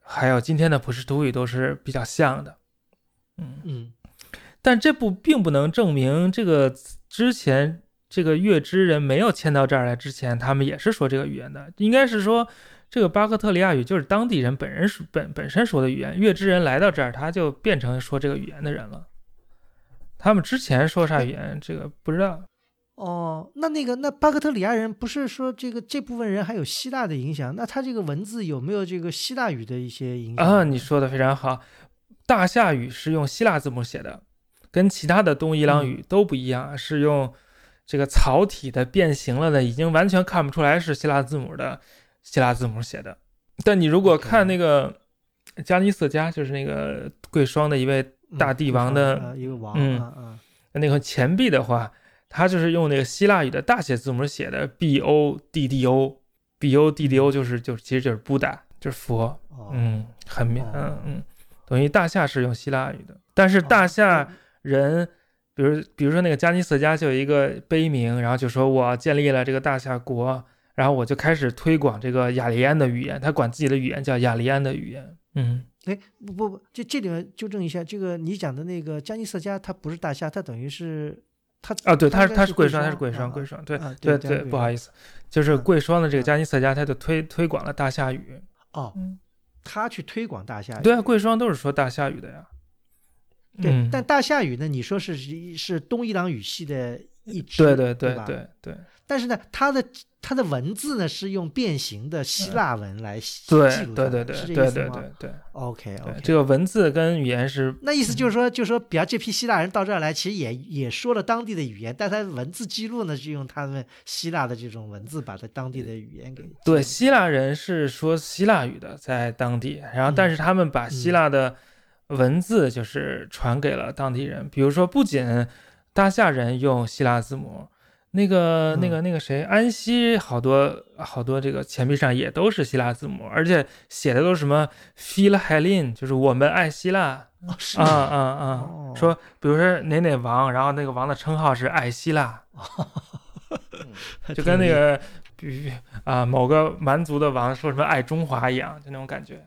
Speaker 3: 还有今天的普什图语都是比较像的。嗯，
Speaker 2: 嗯
Speaker 3: 但这不并不能证明这个之前这个月之人没有迁到这儿来之前，他们也是说这个语言的。应该是说，这个巴克特利亚语就是当地人本人本本身说的语言，月之人来到这儿，他就变成说这个语言的人了。他们之前说啥语言，这个不知道。
Speaker 2: 哦，那那个那巴克特里亚人不是说这个这部分人还有希腊的影响？那他这个文字有没有这个希腊语的一些影响
Speaker 3: 啊？你说的非常好，大夏语是用希腊字母写的，跟其他的东伊朗语都不一样，是用这个草体的变形了的，已经完全看不出来是希腊字母的希腊字母写的。但你如果看那个加尼瑟加，就是那个贵霜的一位大帝王的
Speaker 2: 一个王，
Speaker 3: 嗯，那个钱币的话。他就是用那个希腊语的大写字母写的 B O D D O，B O D D O 就是就其实就是布达，就是佛，嗯，很明，嗯嗯，等于大夏是用希腊语的，但是大夏人，比如比如说那个加尼瑟加就有一个碑铭，然后就说我建立了这个大夏国，然后我就开始推广这个雅利安的语言，他管自己的语言叫雅利安的语言，嗯，
Speaker 2: 哎，不不不，这这里面纠正一下，这个你讲的那个加尼瑟加他不是大夏，他等于是。他
Speaker 3: 啊，对，他是他
Speaker 2: 是
Speaker 3: 贵
Speaker 2: 霜，
Speaker 3: 他是贵霜，贵霜，对
Speaker 2: 对
Speaker 3: 对，不好意思，就是贵霜的这个加尼瑟加，他就推推广了大夏语。
Speaker 2: 哦，他去推广大夏雨。
Speaker 3: 对啊，贵霜都是说大夏雨的呀。
Speaker 2: 对，但大夏雨呢？你说是是东伊朗语系的一支，
Speaker 3: 对对
Speaker 2: 对
Speaker 3: 对对。
Speaker 2: 但是呢，它的它的文字呢是用变形的希腊文来记
Speaker 3: 录的，对对对对对对对对。
Speaker 2: OK OK，
Speaker 3: 这个文字跟语言是
Speaker 2: 那意思就是说，就是说，比方这批希腊人到这儿来，其实也也说了当地的语言，但他文字记录呢，就用他们希腊的这种文字把他当地的语言给。
Speaker 3: 对，希腊人是说希腊语的，在当地，然后但是他们把希腊的文字就是传给了当地人，比如说不仅大夏人用希腊字母，那个、那个、那个谁，安息好多好多这个钱币上也都是希腊字母，而且写的都是什么 “Phil Helene”，就是我们爱希腊啊啊啊！说比如说哪哪王，然后那个王的称号是爱希腊，就 [laughs] 跟那个比啊某个蛮族的王说什么爱中华一样，就那种感觉。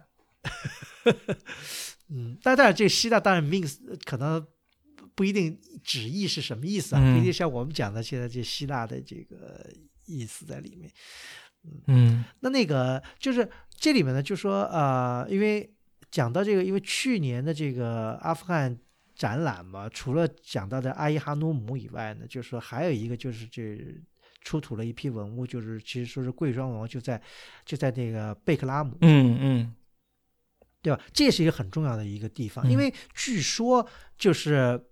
Speaker 3: [laughs]
Speaker 2: 嗯，但但这希腊当然 means 可能。不一定旨意是什么意思啊？不一定像我们讲的现在这希腊的这个意思在里面。
Speaker 3: 嗯，
Speaker 2: 那那个就是这里面呢，就说呃，因为讲到这个，因为去年的这个阿富汗展览嘛，除了讲到的阿伊哈努姆以外呢，就是说还有一个就是这出土了一批文物，就是其实说是贵霜王，就在就在那个贝克拉姆。
Speaker 3: 嗯嗯，
Speaker 2: 对吧？这是一个很重要的一个地方，因为据说就是。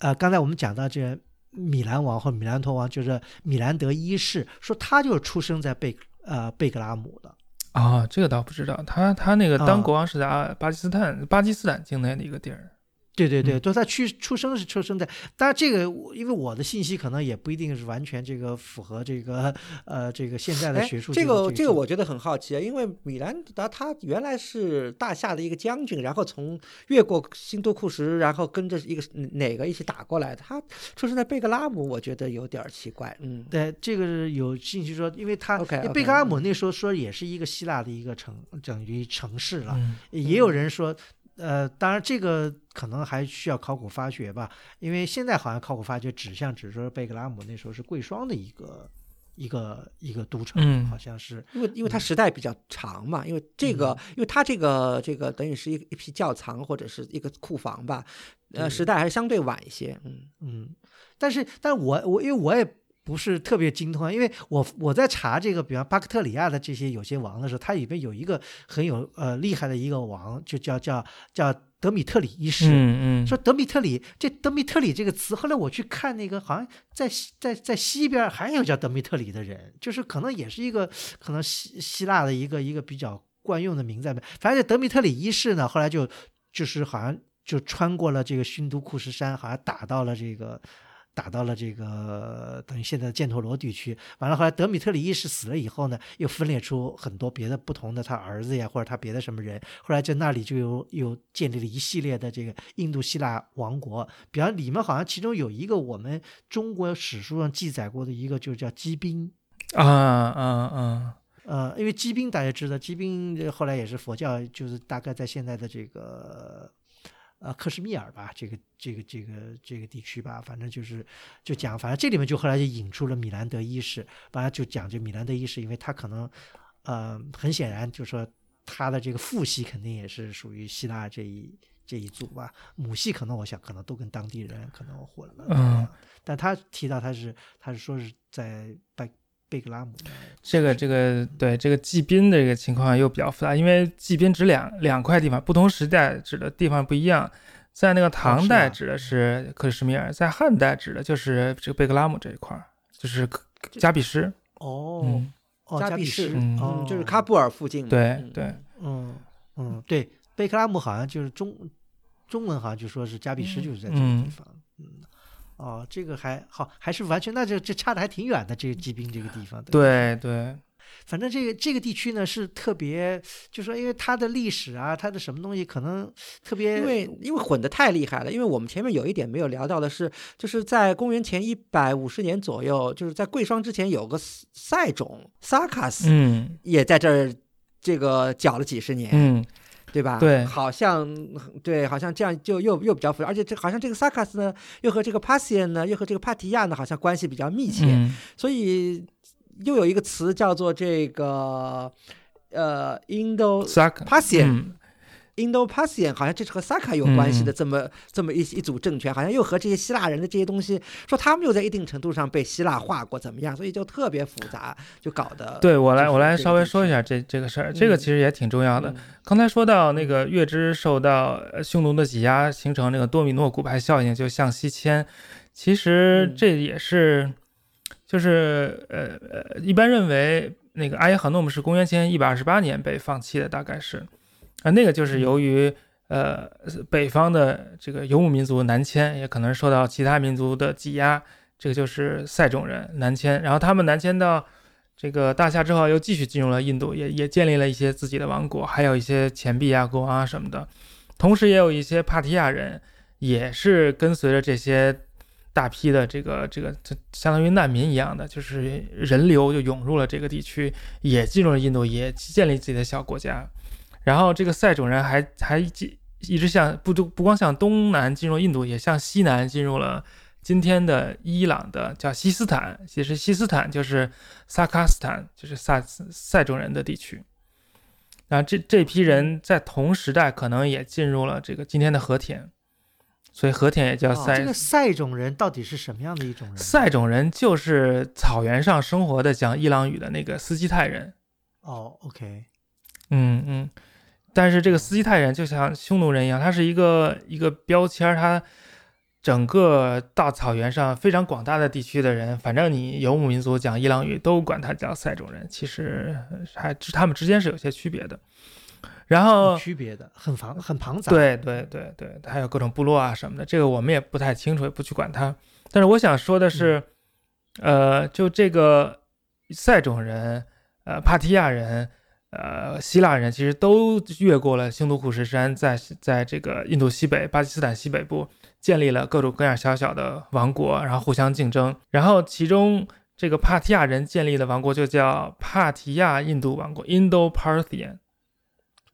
Speaker 2: 呃，刚才我们讲到这米兰王或米兰托王，就是米兰德一世，说他就是出生在贝呃贝格拉姆的。
Speaker 3: 啊，这个倒不知道，他他那个当国王是在阿巴基斯坦巴基斯坦境内的一个地儿。
Speaker 2: 对对对，都在去出生是出生在，当然这个因为我的信息可能也不一定是完全这个符合这个呃这个现在的学术。
Speaker 1: 这个
Speaker 2: 这
Speaker 1: 个我觉得很好奇啊，因为米兰达他原来是大夏的一个将军，然后从越过新都库什，然后跟着一个哪个一起打过来的，他出生在贝格拉姆，我觉得有点奇怪。嗯，
Speaker 2: 对，这个是有信息说，因为他贝格拉姆那时候说也是一个希腊的一个城，等于城市了，也有人说。呃，当然这个可能还需要考古发掘吧，因为现在好像考古发掘指向只说贝格拉姆那时候是贵霜的一个一个一个都城，好像是
Speaker 1: 因为因为它时代比较长嘛，因为这个因为它这个这个等于是一一批窖藏或者是一个库房吧，呃，时代还是相对晚一些，
Speaker 2: 嗯。嗯，但是但我我因为我也。不是特别精通，因为我我在查这个，比方巴克特里亚的这些有些王的时候，它里面有一个很有呃厉害的一个王，就叫叫叫德米特里一世。
Speaker 3: 嗯嗯。
Speaker 2: 说德米特里，这德米特里这个词，后来我去看那个，好像在在在西边还有叫德米特里的人，就是可能也是一个可能希希腊的一个一个比较惯用的名字。反正德米特里一世呢，后来就就是好像就穿过了这个勋都库什山，好像打到了这个。打到了这个等于现在的犍陀罗地区，完了后来德米特里一世死了以后呢，又分裂出很多别的不同的他儿子呀，或者他别的什么人，后来在那里就有又建立了一系列的这个印度希腊王国。比方里面好像其中有一个我们中国史书上记载过的一个，就是叫基宾
Speaker 3: 啊啊啊，
Speaker 2: 呃，因为基宾大家知道，基宾后来也是佛教，就是大概在现在的这个。呃，克什米尔吧，这个这个这个这个地区吧，反正就是就讲，反正这里面就后来就引出了米兰德一世，完了就讲这米兰德一世，因为他可能呃，很显然就是说他的这个父系肯定也是属于希腊这一这一组吧，母系可能我想可能都跟当地人可能混了。
Speaker 3: 嗯，
Speaker 2: 但他提到他是他是说是在贝贝格拉姆
Speaker 3: 这个这个对这个季宾的这个情况又比较复杂，因为季宾指两两块地方，不同时代指的地方不一样。在那个唐代指的是克里什米尔，在汉代指的就是这个贝格拉姆这一块儿，就是克加比什。
Speaker 2: 哦、
Speaker 3: 嗯，
Speaker 2: 哦，
Speaker 1: 加比
Speaker 2: 比什，
Speaker 3: 嗯
Speaker 1: 就是喀布尔附近嘛。
Speaker 3: 对
Speaker 1: 嗯
Speaker 3: 对，
Speaker 2: 嗯嗯，对，贝克拉姆好像就是中中文好像就说是加比什就是在这个地
Speaker 3: 嗯
Speaker 2: 方，嗯。哦，这个还好，还是完全，那这这差的还挺远的，这个骑兵这个地方。
Speaker 3: 对对，
Speaker 2: 反正这个这个地区呢是特别，就说因为它的历史啊，它的什么东西可能特别，
Speaker 1: 因为因为混得太厉害了，因为我们前面有一点没有聊到的是，就是在公元前一百五十年左右，就是在贵霜之前有个赛种萨卡斯
Speaker 3: 嗯。
Speaker 1: 也在这儿这个搅了几十年，
Speaker 3: 嗯，
Speaker 1: 对吧？
Speaker 3: 对。
Speaker 1: 好像对，好像这样就又又比较复杂，而且这好像这个萨卡斯呢，又和这个帕西恩呢，又和这个帕提亚呢，好像关系比较密切，
Speaker 3: 嗯。
Speaker 1: 所以又有一个词叫做这个呃 Indo
Speaker 3: 萨克
Speaker 1: Pasian
Speaker 3: 嗯
Speaker 1: Indo-Pasian 好像这是和萨卡有关系的这么、这么一一组政权，好像又和这些希腊人的这些东西，说他们又在一定程度上被希腊化过，怎么样？所以就特别复杂，就搞得
Speaker 3: 对我来我来稍微说一下这这个事儿，这个
Speaker 1: 嗯
Speaker 3: 其实也挺重要的。
Speaker 1: 嗯
Speaker 3: 刚才说到那个月支受到呃匈奴的挤压，形成那个多米诺骨牌效应，就向西迁。其实
Speaker 1: 嗯
Speaker 3: 这也是，就是呃呃，一般认为那个阿耶罕诺姆是公元前一百二十八年被放弃的，大概是啊，那个就是由于呃北方的这个游牧民族南迁，也可能受到其他民族的挤压，这个就是塞种人南迁，然后他们南迁到。这个大夏之后，又继续进入了印度，也也建立了一些自己的王国，还有一些钱币啊、国王啊什么的。同时，也有一些帕提亚人，也是跟随着这些大批的这个这个，就相当于难民一样的，就是人流就涌入了这个地区，也进入了印度，也建立自己的小国家。然后，这个塞种人还还一一直向不不不光向东南进入印度，也向西南进入了。今天的伊朗的叫西斯坦，其实西斯坦就是萨卡斯坦，就是萨塞种人的地区。然后这这批人在同时代可能也进入了这个今天的和田，所以和田也叫
Speaker 1: 哦
Speaker 3: 塞。
Speaker 2: 这个塞种人到底是什么样的一种人？
Speaker 3: 塞种人就是草原上生活的讲伊朗语的那个斯基泰人。
Speaker 2: 哦，OK，
Speaker 3: 嗯嗯，但是这个斯基泰人就像匈奴人一样，他是一个一个标签儿，他整个大草原上非常广大的地区的人，反正你游牧民族讲伊朗语都管他叫塞种人，其实还他们之间是有些区别的。然后
Speaker 2: 区别的，很庞很庞杂。，
Speaker 3: 对对对对，还有各种部落啊什么的，这个我们也不太清楚，也不去管它。但是我想说的是，呃，就这个塞种人、呃帕提亚人、呃希腊人，其实都越过了兴都库什山，在在这个印度西北、巴基斯坦西北部建立了各种各样小小的王国，然后互相竞争。然后其中这个帕提亚人建立的王国就叫帕提亚印度王国 （Indo-Parthian）。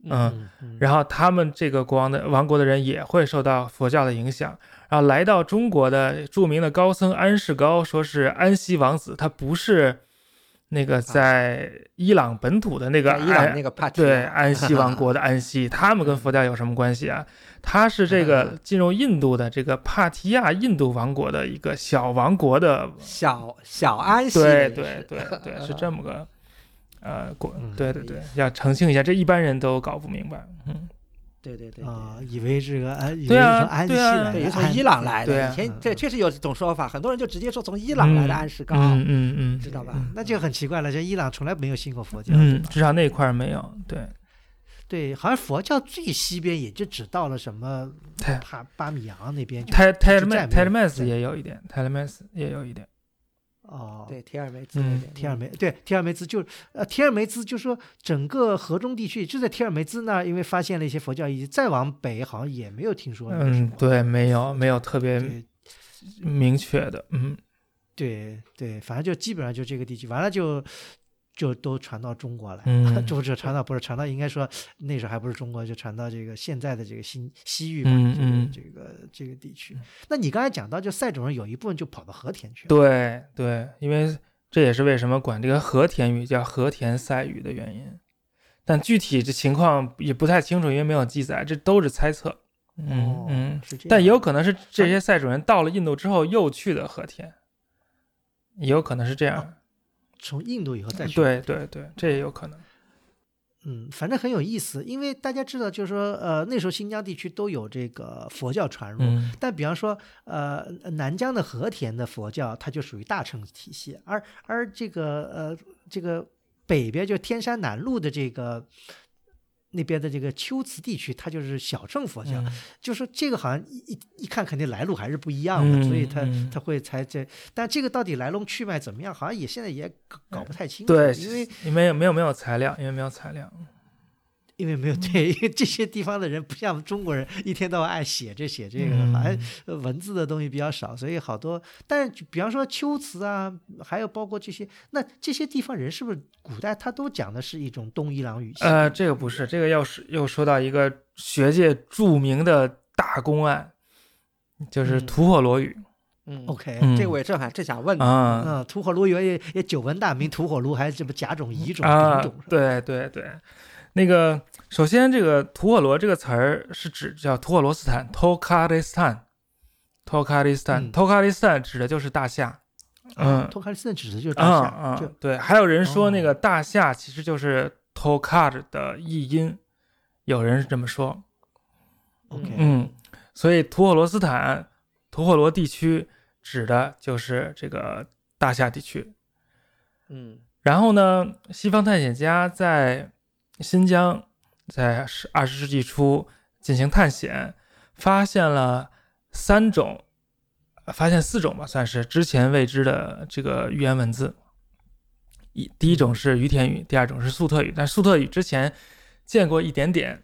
Speaker 3: 嗯
Speaker 2: 嗯嗯，
Speaker 3: 然后他们这个国王的王国的人也会受到佛教的影响，然后来到中国的著名的高僧安世高，说是安息王子，他不是那个在伊朗本土的那个
Speaker 1: 在伊朗那个帕提
Speaker 3: 对安息王国的 [laughs] 安息，他们跟佛教有什么关系啊？他是这个进入印度的这个帕提亚印度王国的一个小王国的，
Speaker 1: 小小安息
Speaker 3: 对对对 [laughs] 对，是这么个。呃，国
Speaker 2: 嗯
Speaker 3: 对对对，要澄清一下，这一般人都搞不明白。嗯，
Speaker 1: 对对对
Speaker 2: 啊，以为这个安，以为
Speaker 3: 对啊
Speaker 2: 是从安息
Speaker 3: 对啊。
Speaker 2: 来的，
Speaker 1: 对，是从伊朗来的。
Speaker 3: 对啊。
Speaker 1: 以前
Speaker 2: 嗯。
Speaker 1: 这确实有这种说法，很多人就直接说从伊朗来的安世高，
Speaker 3: 嗯嗯嗯，
Speaker 1: 知道吧？
Speaker 2: 那就很奇怪了，这伊朗从来没有信过佛教，对
Speaker 3: 嗯，至少那块儿没有。对，
Speaker 2: 对，好像佛教最西边也就只到了什么
Speaker 3: 泰
Speaker 2: 巴巴米扬那边就，
Speaker 3: 泰泰尔
Speaker 2: 就再没有
Speaker 3: 麦泰勒麦斯也有一点，泰勒麦斯也有一点。
Speaker 2: 哦，
Speaker 1: 对，提尔梅兹
Speaker 3: 嗯，
Speaker 2: 提尔梅对提尔梅兹就呃提尔梅兹就说整个河中地区就在提尔梅兹那儿，因为发现了一些佛教遗迹，再往北好像也没有听说
Speaker 3: 嗯，对，没有没有特别明确的。嗯
Speaker 2: 对对，反正就基本上就这个地区，完了就就都传到中国来，[laughs]
Speaker 3: 嗯
Speaker 2: 就这传到不是传到应该说那时候还不是中国，就传到这个现在的这个新西域嘛，
Speaker 3: 嗯嗯
Speaker 2: 这个这个这个地区。那你刚才讲到，就塞种人有一部分就跑到和田去了，
Speaker 3: 对对，因为这也是为什么管这个和田语叫和田赛语的原因。但具体这情况也不太清楚，因为没有记载，这都是猜测。嗯
Speaker 2: 哦
Speaker 3: 嗯，
Speaker 2: 是这样，
Speaker 3: 但也有可能是这些塞种人到了印度之后又去的和田，也有可能是这样。
Speaker 2: 从印度以后再去。
Speaker 3: 对对对，这也有可能。
Speaker 2: 嗯，反正很有意思，因为大家知道，就是说，呃，那时候新疆地区都有这个佛教传入，
Speaker 3: 嗯
Speaker 2: 但比方说，呃，南疆的和田的佛教，它就属于大乘体系，而而这个呃，这个北边就天山南路的这个那边的这个龟兹地区，它就是小乘佛教，
Speaker 3: 嗯
Speaker 2: 就是这个好像一一一看肯定来路还是不一样的，所以他
Speaker 3: 嗯嗯
Speaker 2: 他会才这，但这个到底来龙去脉怎么样，好像也现在也搞搞不太清楚，
Speaker 3: 对，
Speaker 2: 因为
Speaker 3: 没有没有没有材料，因为没有材料。
Speaker 2: 因为没有对，因为这些地方的人不像中国人一天到晚爱写这写这个，
Speaker 3: 嗯。
Speaker 2: 好像呃文字的东西比较少，所以好多。但是比方说秋词啊，还有包括这些，那这些地方人是不是古代他都讲的是一种东伊朗语系？
Speaker 3: 呃，这个不是，这个要是又说到一个学界著名的大公案，就是
Speaker 2: 嗯。
Speaker 3: 吐火罗语。
Speaker 1: 嗯。
Speaker 2: OK，
Speaker 3: 嗯。
Speaker 1: 这个我也正好正想问你，
Speaker 3: 啊。
Speaker 2: 嗯，吐火卢也也也久闻大名，吐火炉还是什么甲种、乙种、
Speaker 3: 啊
Speaker 2: 丙种，，
Speaker 3: 对对对，那个首先这个吐火罗这个词儿是指叫吐火罗斯坦 （Tokharistan），Tokharistan，
Speaker 2: 嗯
Speaker 3: Tokharistan 指的就是大夏。嗯
Speaker 2: 托卡里斯坦指的就是
Speaker 3: 啊
Speaker 2: 大夏，嗯，
Speaker 3: 对，还有人说那
Speaker 2: 哦
Speaker 3: 个大夏其实就是 Tokar 的译音，有人是这么说。
Speaker 2: OK，
Speaker 3: 嗯，所以吐火罗斯坦、吐火罗地区指的就是这个大夏地区。
Speaker 1: 嗯
Speaker 3: 然后呢，西方探险家在新疆在十二十世纪初进行探险，发现了三种，呃发现四种吧，算是之前未知的这个语言文字。一第一种是于田语，第二种是粟特语，但粟特语之前见过一点点。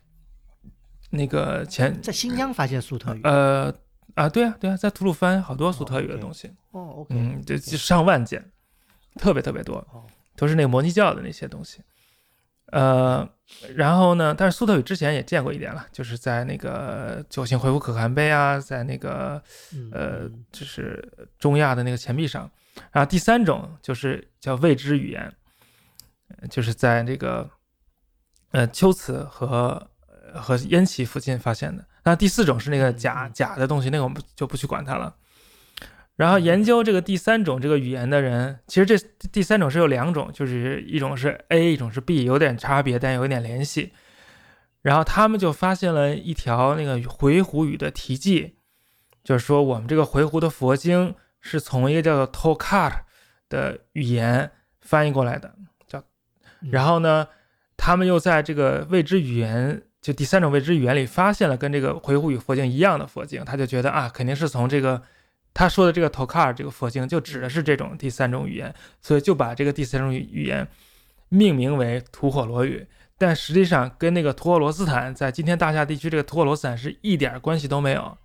Speaker 3: 那个前
Speaker 2: 在新疆发现粟特语，
Speaker 3: 呃啊，对啊对啊，在吐鲁番好多粟特语的东西，
Speaker 2: 哦，OK，
Speaker 3: 嗯，这这上万件，特别特别多。
Speaker 2: 哦，
Speaker 3: 都是那个摩尼教的那些东西。呃，然后呢，但是苏特语之前也见过一点了，就是在那个九星回鹘可汗碑啊，在那个
Speaker 2: 嗯
Speaker 3: 呃
Speaker 2: 嗯，
Speaker 3: 就是中亚的那个钱币上。然后第三种就是叫未知语言，呃就是在这个呃秋瓷和呃和烟旗附近发现的。那第四种是那个假
Speaker 2: 嗯
Speaker 3: 假的东西，那个我们就不去管它了。然后研究这个第三种这个语言的人，其实这第三种是有两种，就是一种是 A，一种是 B，有点差别，但有一点联系。然后他们就发现了一条那个回鹘语的题记，就是说我们这个回鹘的佛经是从一个叫做 Tokar 的语言翻译过来的，叫。
Speaker 2: 嗯
Speaker 3: 然后呢，他们又在这个未知语言，就第三种未知语言里发现了跟这个回鹘语佛经一样的佛经，他就觉得啊，肯定是从这个他说的这个 Tokar 这个佛经就指的是这种第三种语言，所以就把这个第三种语语言命名为吐火罗语。但实际上跟那个吐火罗斯坦在今天大夏地区这个吐火罗斯坦是一点关系都没有。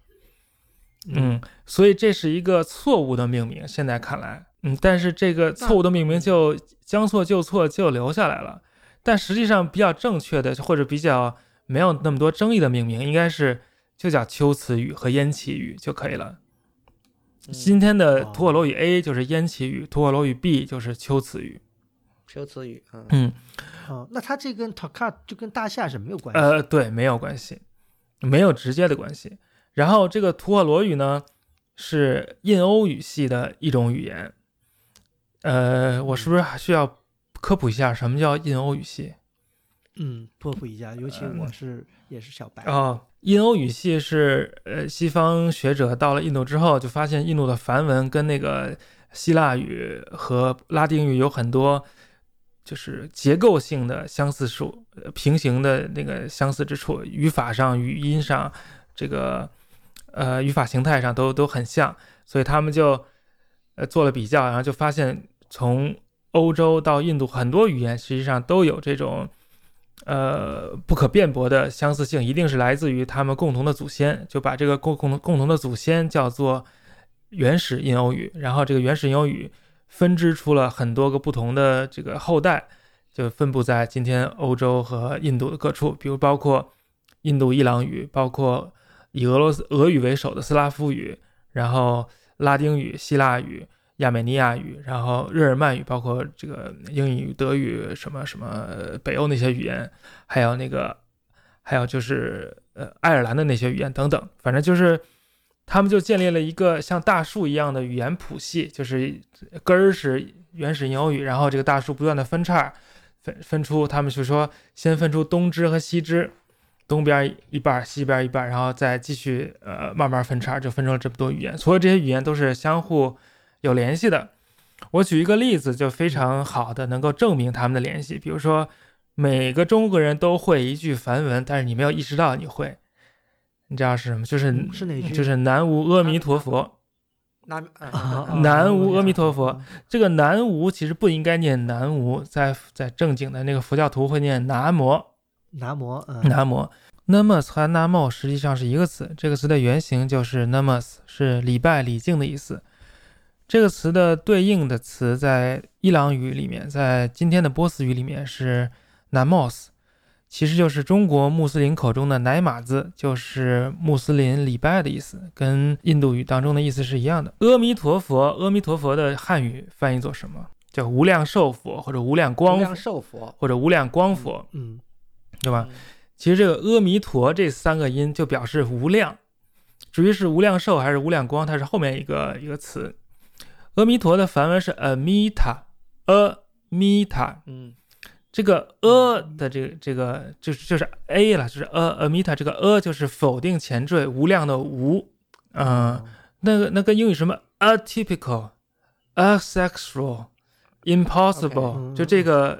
Speaker 3: 嗯，所以这是一个错误的命名，现在看来，嗯，但是这个错误的命名就将错就错就留下来了。但实际上比较正确的或者比较没有那么多争议的命名，应该是就叫龟兹语和烟岐语就可以了。今天的
Speaker 2: 哦
Speaker 3: 吐火罗语 A 就是烟岐语，吐火罗语 B 就是秋词语。
Speaker 1: 秋辞语，嗯
Speaker 3: 嗯，
Speaker 2: 哦，那它这跟 Taka 就跟大夏是没有关系。
Speaker 3: 呃，对，没有关系，没有直接的关系。然后这个吐火罗语呢，是印欧语系的一种语言。呃，我是不是还需要科普一下什么叫印欧语系？
Speaker 2: 嗯，科普一下，尤其
Speaker 3: 嗯
Speaker 2: 我是也是小白。
Speaker 3: 哦，印欧语系是呃西方学者到了印度之后，就发现印度的梵文跟那个希腊语和拉丁语有很多就是结构性的相似处，平行的那个相似之处，语法上、语音上，这个呃语法形态上都都很像，所以他们就呃做了比较，然后就发现从欧洲到印度很多语言实际上都有这种。呃，不可辩驳的相似性一定是来自于他们共同的祖先，就把这个共共同共同的祖先叫做原始印欧语，然后这个原始印欧语分支出了很多个不同的这个后代，就分布在今天欧洲和印度的各处，比如包括印度伊朗语，包括以俄罗斯俄语为首的斯拉夫语，然后拉丁语、希腊语、亚美尼亚语，然后日耳曼语，包括这个英语、德语，什么什么北欧那些语言，还有那个，还有就是呃爱尔兰的那些语言等等，反正就是他们就建立了一个像大树一样的语言谱系，就是根儿是原始印欧语，然后这个大树不断的分叉，分分出他们就说先分出东支和西支。东边一半，西边一半，然后再继续呃慢慢分叉，就分成了这么多语言。所有这些语言都是相互有联系的。我举一个例子，就非常好的能够证明他们的联系。比如说，每个中国人都会一句梵文，但是你没有意识到你会，你知道是什么？就是
Speaker 2: 是哪句？
Speaker 3: 就是南无阿弥陀佛。
Speaker 1: 南
Speaker 3: 南无阿弥陀佛。这个南无其实不应该念南无，在在正经的那个佛教徒会念南无。
Speaker 2: 南无，
Speaker 3: 南无，namas 和 namo 实际上是一个词，这个词的原型就是 namas，是礼拜、礼敬的意思。这个词的对应的词在伊朗语里面，在今天的波斯语里面是 namos，其实就是中国穆斯林口中的奶马字，就是穆斯林礼拜的意思，跟印度语当中的意思是一样的。阿弥陀佛，阿弥陀佛的汉语翻译作什么？叫无量寿佛，或者无量光，无
Speaker 1: 量寿佛，
Speaker 3: 或者无量光佛。
Speaker 2: 嗯。
Speaker 3: 对吧？其实这个阿弥陀这三个音就表示无量，至于是无量寿还是无量光，它是后面一个一个词。阿弥陀的梵文是 amita，amita，
Speaker 1: 嗯，
Speaker 3: 这个阿的这个这个就是就是 a 了，就是 a amita 这个 a 就是否定前缀无量的无，嗯，那个那跟英语什么？Atypical，asexual，impossible，就这个。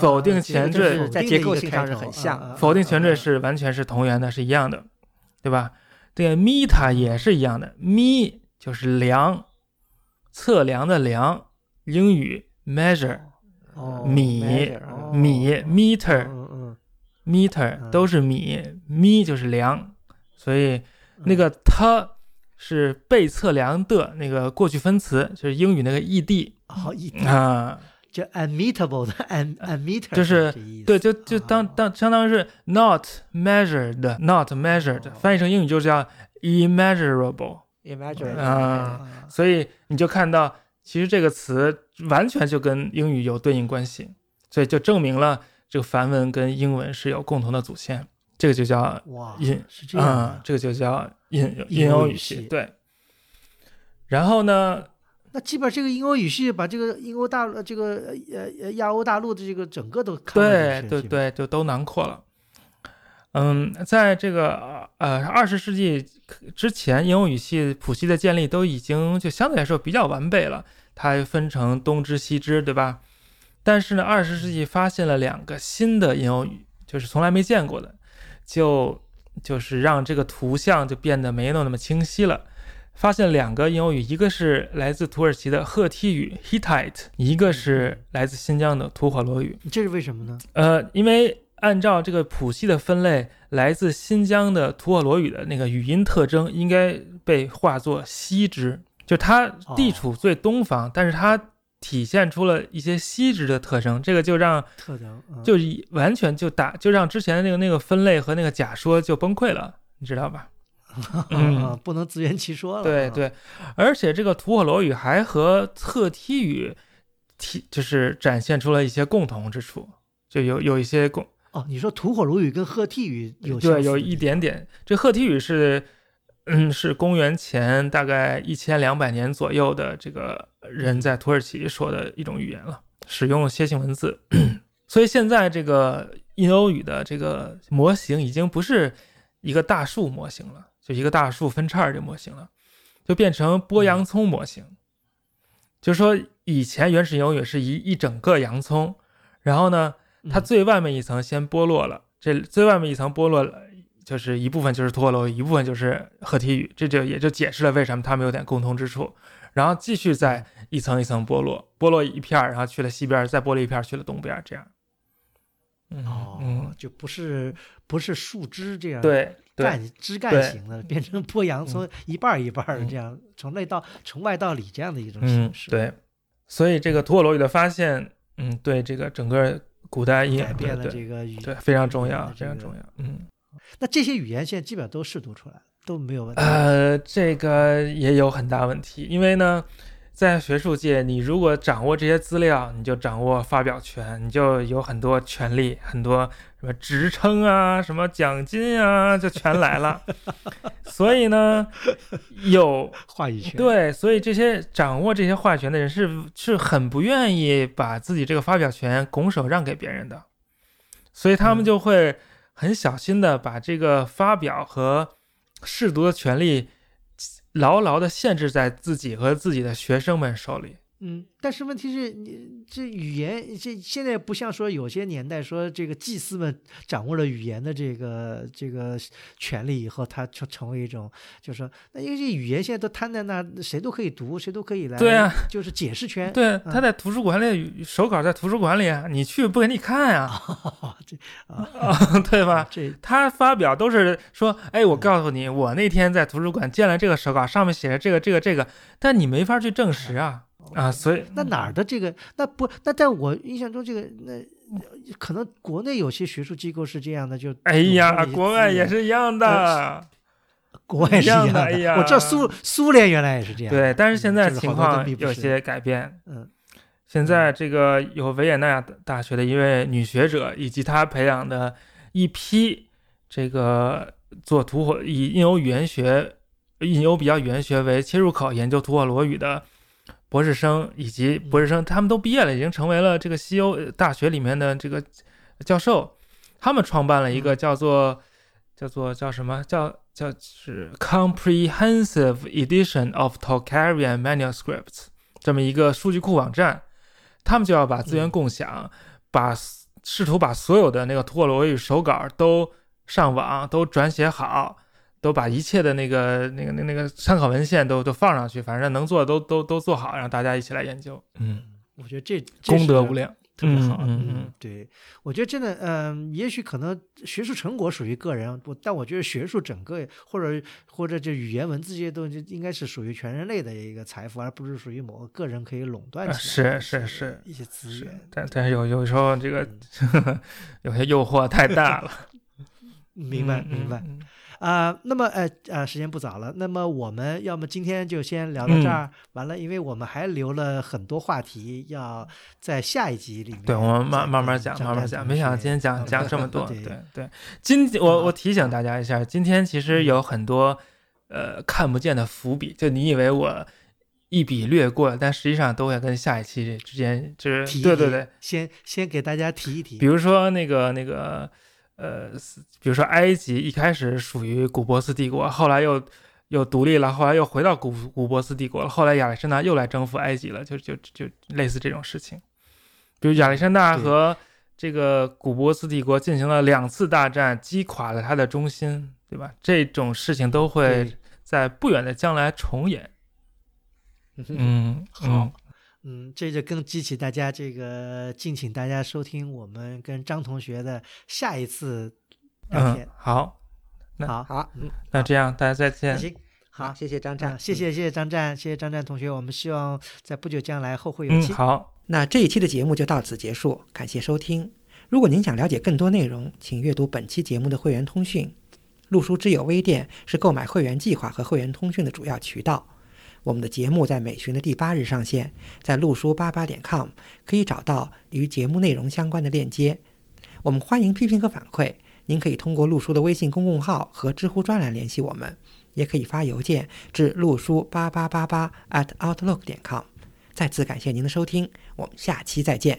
Speaker 3: 否定前缀
Speaker 1: 在结构性上是很像，
Speaker 3: 否定前缀是完全是同源的，是一样的，对吧？这个 mita 也是一样的，mi 就是量，测量的量，英语 measure，米米 meter，meter 都是米，mi 就是量，所以那个它是被测量的那个过去分词，就是英语那个 ed 啊。
Speaker 2: 就 unmeetable 的 un unmeter
Speaker 3: 就是对，就就当当相当于是 not measured，not measured，翻译成英语就叫啊，所以你就看到，其实这个词完全就跟英语有对应关系，所以就证明了这个梵文跟英文是有共同的祖先，这个就叫
Speaker 2: 哇，
Speaker 3: 是
Speaker 2: 这样，
Speaker 3: 这个就叫印印欧语系，对，然后呢？
Speaker 2: 那基本上这个印欧语系把这个印欧大陆这个呃呃亚欧大陆的这个整个都
Speaker 3: 对对对，就都囊括了。嗯，在这个呃二十世纪之前，印欧语系谱系的建立都已经就相对来说比较完备了，它分成东支西支，对吧？但是呢，二十世纪发现了两个新的印欧语，就是从来没见过的，就就是让这个图像就变得没有那么清晰了。发现两个印欧语，一个是来自土耳其的赫梯语 （Hittite），一个是来自新疆的吐火罗语。
Speaker 2: 这是为什么呢？
Speaker 3: 呃，因为按照这个谱系的分类，来自新疆的吐火罗语的那个语音特征应该被划作西支，就它地处最东方，但是它体现出了一些西支的特征，这个就让
Speaker 2: 特征
Speaker 3: 就完全就打就让之前的那个那个分类和那个假说就崩溃了，你知道吧？[laughs]
Speaker 2: 嗯，不能自圆其说了。
Speaker 3: 对对，而且这个吐火罗语还和侧梯语，体就是展现出了一些共同之处，就有有一些共。
Speaker 2: 哦，你说吐火罗语跟赫梯语有
Speaker 3: 对，有一点点。这赫梯语是，嗯，是公元前大概一千两百年左右的这个人在土耳其说的一种语言了，使用楔形文字。[clears throat] 所以现在这个印欧语的这个模型已经不是一个大树模型了。就一个大树分叉这模型了，就变成剥洋葱模型。就是说以前原始英语是一一整个洋葱，然后呢，它最外面一层先剥落了，这最外面一层剥落了，就是一部分就是脱落，一部分就是合体语，这就也就解释了为什么它们有点共通之处。然后继续再一层一层剥落，剥落一片儿，然后去了西边，再剥了一片儿去了东边，这样。
Speaker 2: 哦，就不是不是树枝这样
Speaker 3: 对
Speaker 2: 干枝干型的，变成剥洋葱一半一半的这样，从内到从外到里这样的一种形式。
Speaker 3: 对，所以这个吐火罗语的发现，嗯，对这个整个古代音
Speaker 2: 改变了这个语言，
Speaker 3: 对非常重要，非常重要。嗯，
Speaker 2: 那这些语言现在基本上都试读出来了，都没有问题。
Speaker 3: 呃，这个也有很大问题，因为呢。在学术界，你如果掌握这些资料，你就掌握发表权，你就有很多权利，很多什么职称啊，什么奖金啊，就全来了。[laughs] 所以呢，有 [laughs]
Speaker 2: 话语权。
Speaker 3: 对，所以这些掌握这些话语权的人是是很不愿意把自己这个发表权拱手让给别人的，所以他们就会很小心的把这个发表和试读的权利牢牢的限制在自己和自己的学生们手里。
Speaker 2: 嗯，但是问题是你这语言这现在不像说有些年代说这个祭司们掌握了语言的这个这个权利以后，他就成为一种，就是说那因为这语言现在都摊在那，谁都可以读，谁都可以来，
Speaker 3: 对啊，
Speaker 2: 就是解释权。
Speaker 3: 对，他在图书馆里手稿在图书馆里啊，你去不给你看呀，
Speaker 2: 这
Speaker 3: 啊，[laughs] 对吧？
Speaker 2: 这
Speaker 3: 他发表都是说，哎，我告诉你，我那天在图书馆见了这个手稿，上面写着这个这个这个，但你没法去证实啊。啊，所以
Speaker 2: 那哪儿的这个那不那在我印象中，这个那可能国内有些学术机构是这样的，就
Speaker 3: 哎呀，国外也是一样的，
Speaker 2: 国外是一样的。
Speaker 3: 哎呀，
Speaker 2: 我知道苏苏联原来也是这样。
Speaker 3: 对，但是现在情况有些改变。
Speaker 2: 嗯，
Speaker 3: 现在这个有维也纳大学的一位女学者，以及她培养的一批这个做吐火以印欧语言学、印欧比较语言学为切入口研究吐火罗语的。博士生以及博士生，他们都毕业了，已经成为了这个西欧大学里面的这个教授。他们创办了一个叫做叫做叫什么叫叫是 Comprehensive Edition of Tocharian Manuscripts 这么一个数据库网站。他们就要把资源共享，把试图把所有的那个吐火罗语手稿都上网，都转写好。都把一切的那个、那个、那、那个参考文献都都放上去，反正能做的都都都做好，让大家一起来研究。
Speaker 2: 嗯，我觉得这
Speaker 3: 功德无量，
Speaker 2: 特别好。
Speaker 3: 嗯嗯，
Speaker 2: 对，我觉得真的，嗯，也许可能学术成果属于个人，我但我觉得学术整个或者或者就语言文字这些东西，应该是属于全人类的一个财富，而不是属于某个个人可以垄断。
Speaker 3: 是是是，
Speaker 2: 一些资源。
Speaker 3: 但但是有有时候这个 [laughs] 有些诱惑太大了。
Speaker 2: 明白明白。啊，那么呃呃，时间不早了，那么我们要么今天就先聊到这儿，完了，因为我们还留了很多话题要在下一集里面。
Speaker 3: 对，我们慢慢慢讲，慢慢讲。没想到今天讲讲这么 [laughs] 多，对对。今我我提醒大家一下，今天其实有很多呃看不见的伏笔，就你以为我一笔略过，但实际上都会跟下一期之间就是对对对，
Speaker 2: 先先给大家提一提，
Speaker 3: 比如说那个那个。呃，比如说埃及一开始属于古波斯帝国，后来又又独立了，后来又回到古古波斯帝国了，后来亚历山大又来征服埃及了，就就就类似这种事情。比如亚历山大和这个古波斯帝国进行了两次大战，击垮了他的中心，对吧？这种事情都会在不远的将来重演。[laughs] 嗯，
Speaker 2: 好。嗯，这就更激起大家这个，敬请大家收听我们跟张同学的下一次聊天。
Speaker 3: 好，那
Speaker 2: 好，
Speaker 1: 好，
Speaker 3: 嗯，那这样大家再见。
Speaker 2: 行，好，
Speaker 1: 谢谢张战，
Speaker 2: 谢谢谢谢张战，谢谢张战同学。我们希望在不久将来后会有期。
Speaker 3: 好，
Speaker 1: 那这一期的节目就到此结束，感谢收听。如果您想了解更多内容，请阅读本期节目的会员通讯。陆书之友微店是购买会员计划和会员通讯的主要渠道。我们的节目在每旬的第八日上线，在陆书八八点 com 可以找到与节目内容相关的链接。我们欢迎批评和反馈，您可以通过陆书的微信公众号和知乎专栏联系我们，也可以发邮件至陆书八八八八 at outlook 点 com。再次感谢您的收听，我们下期再见。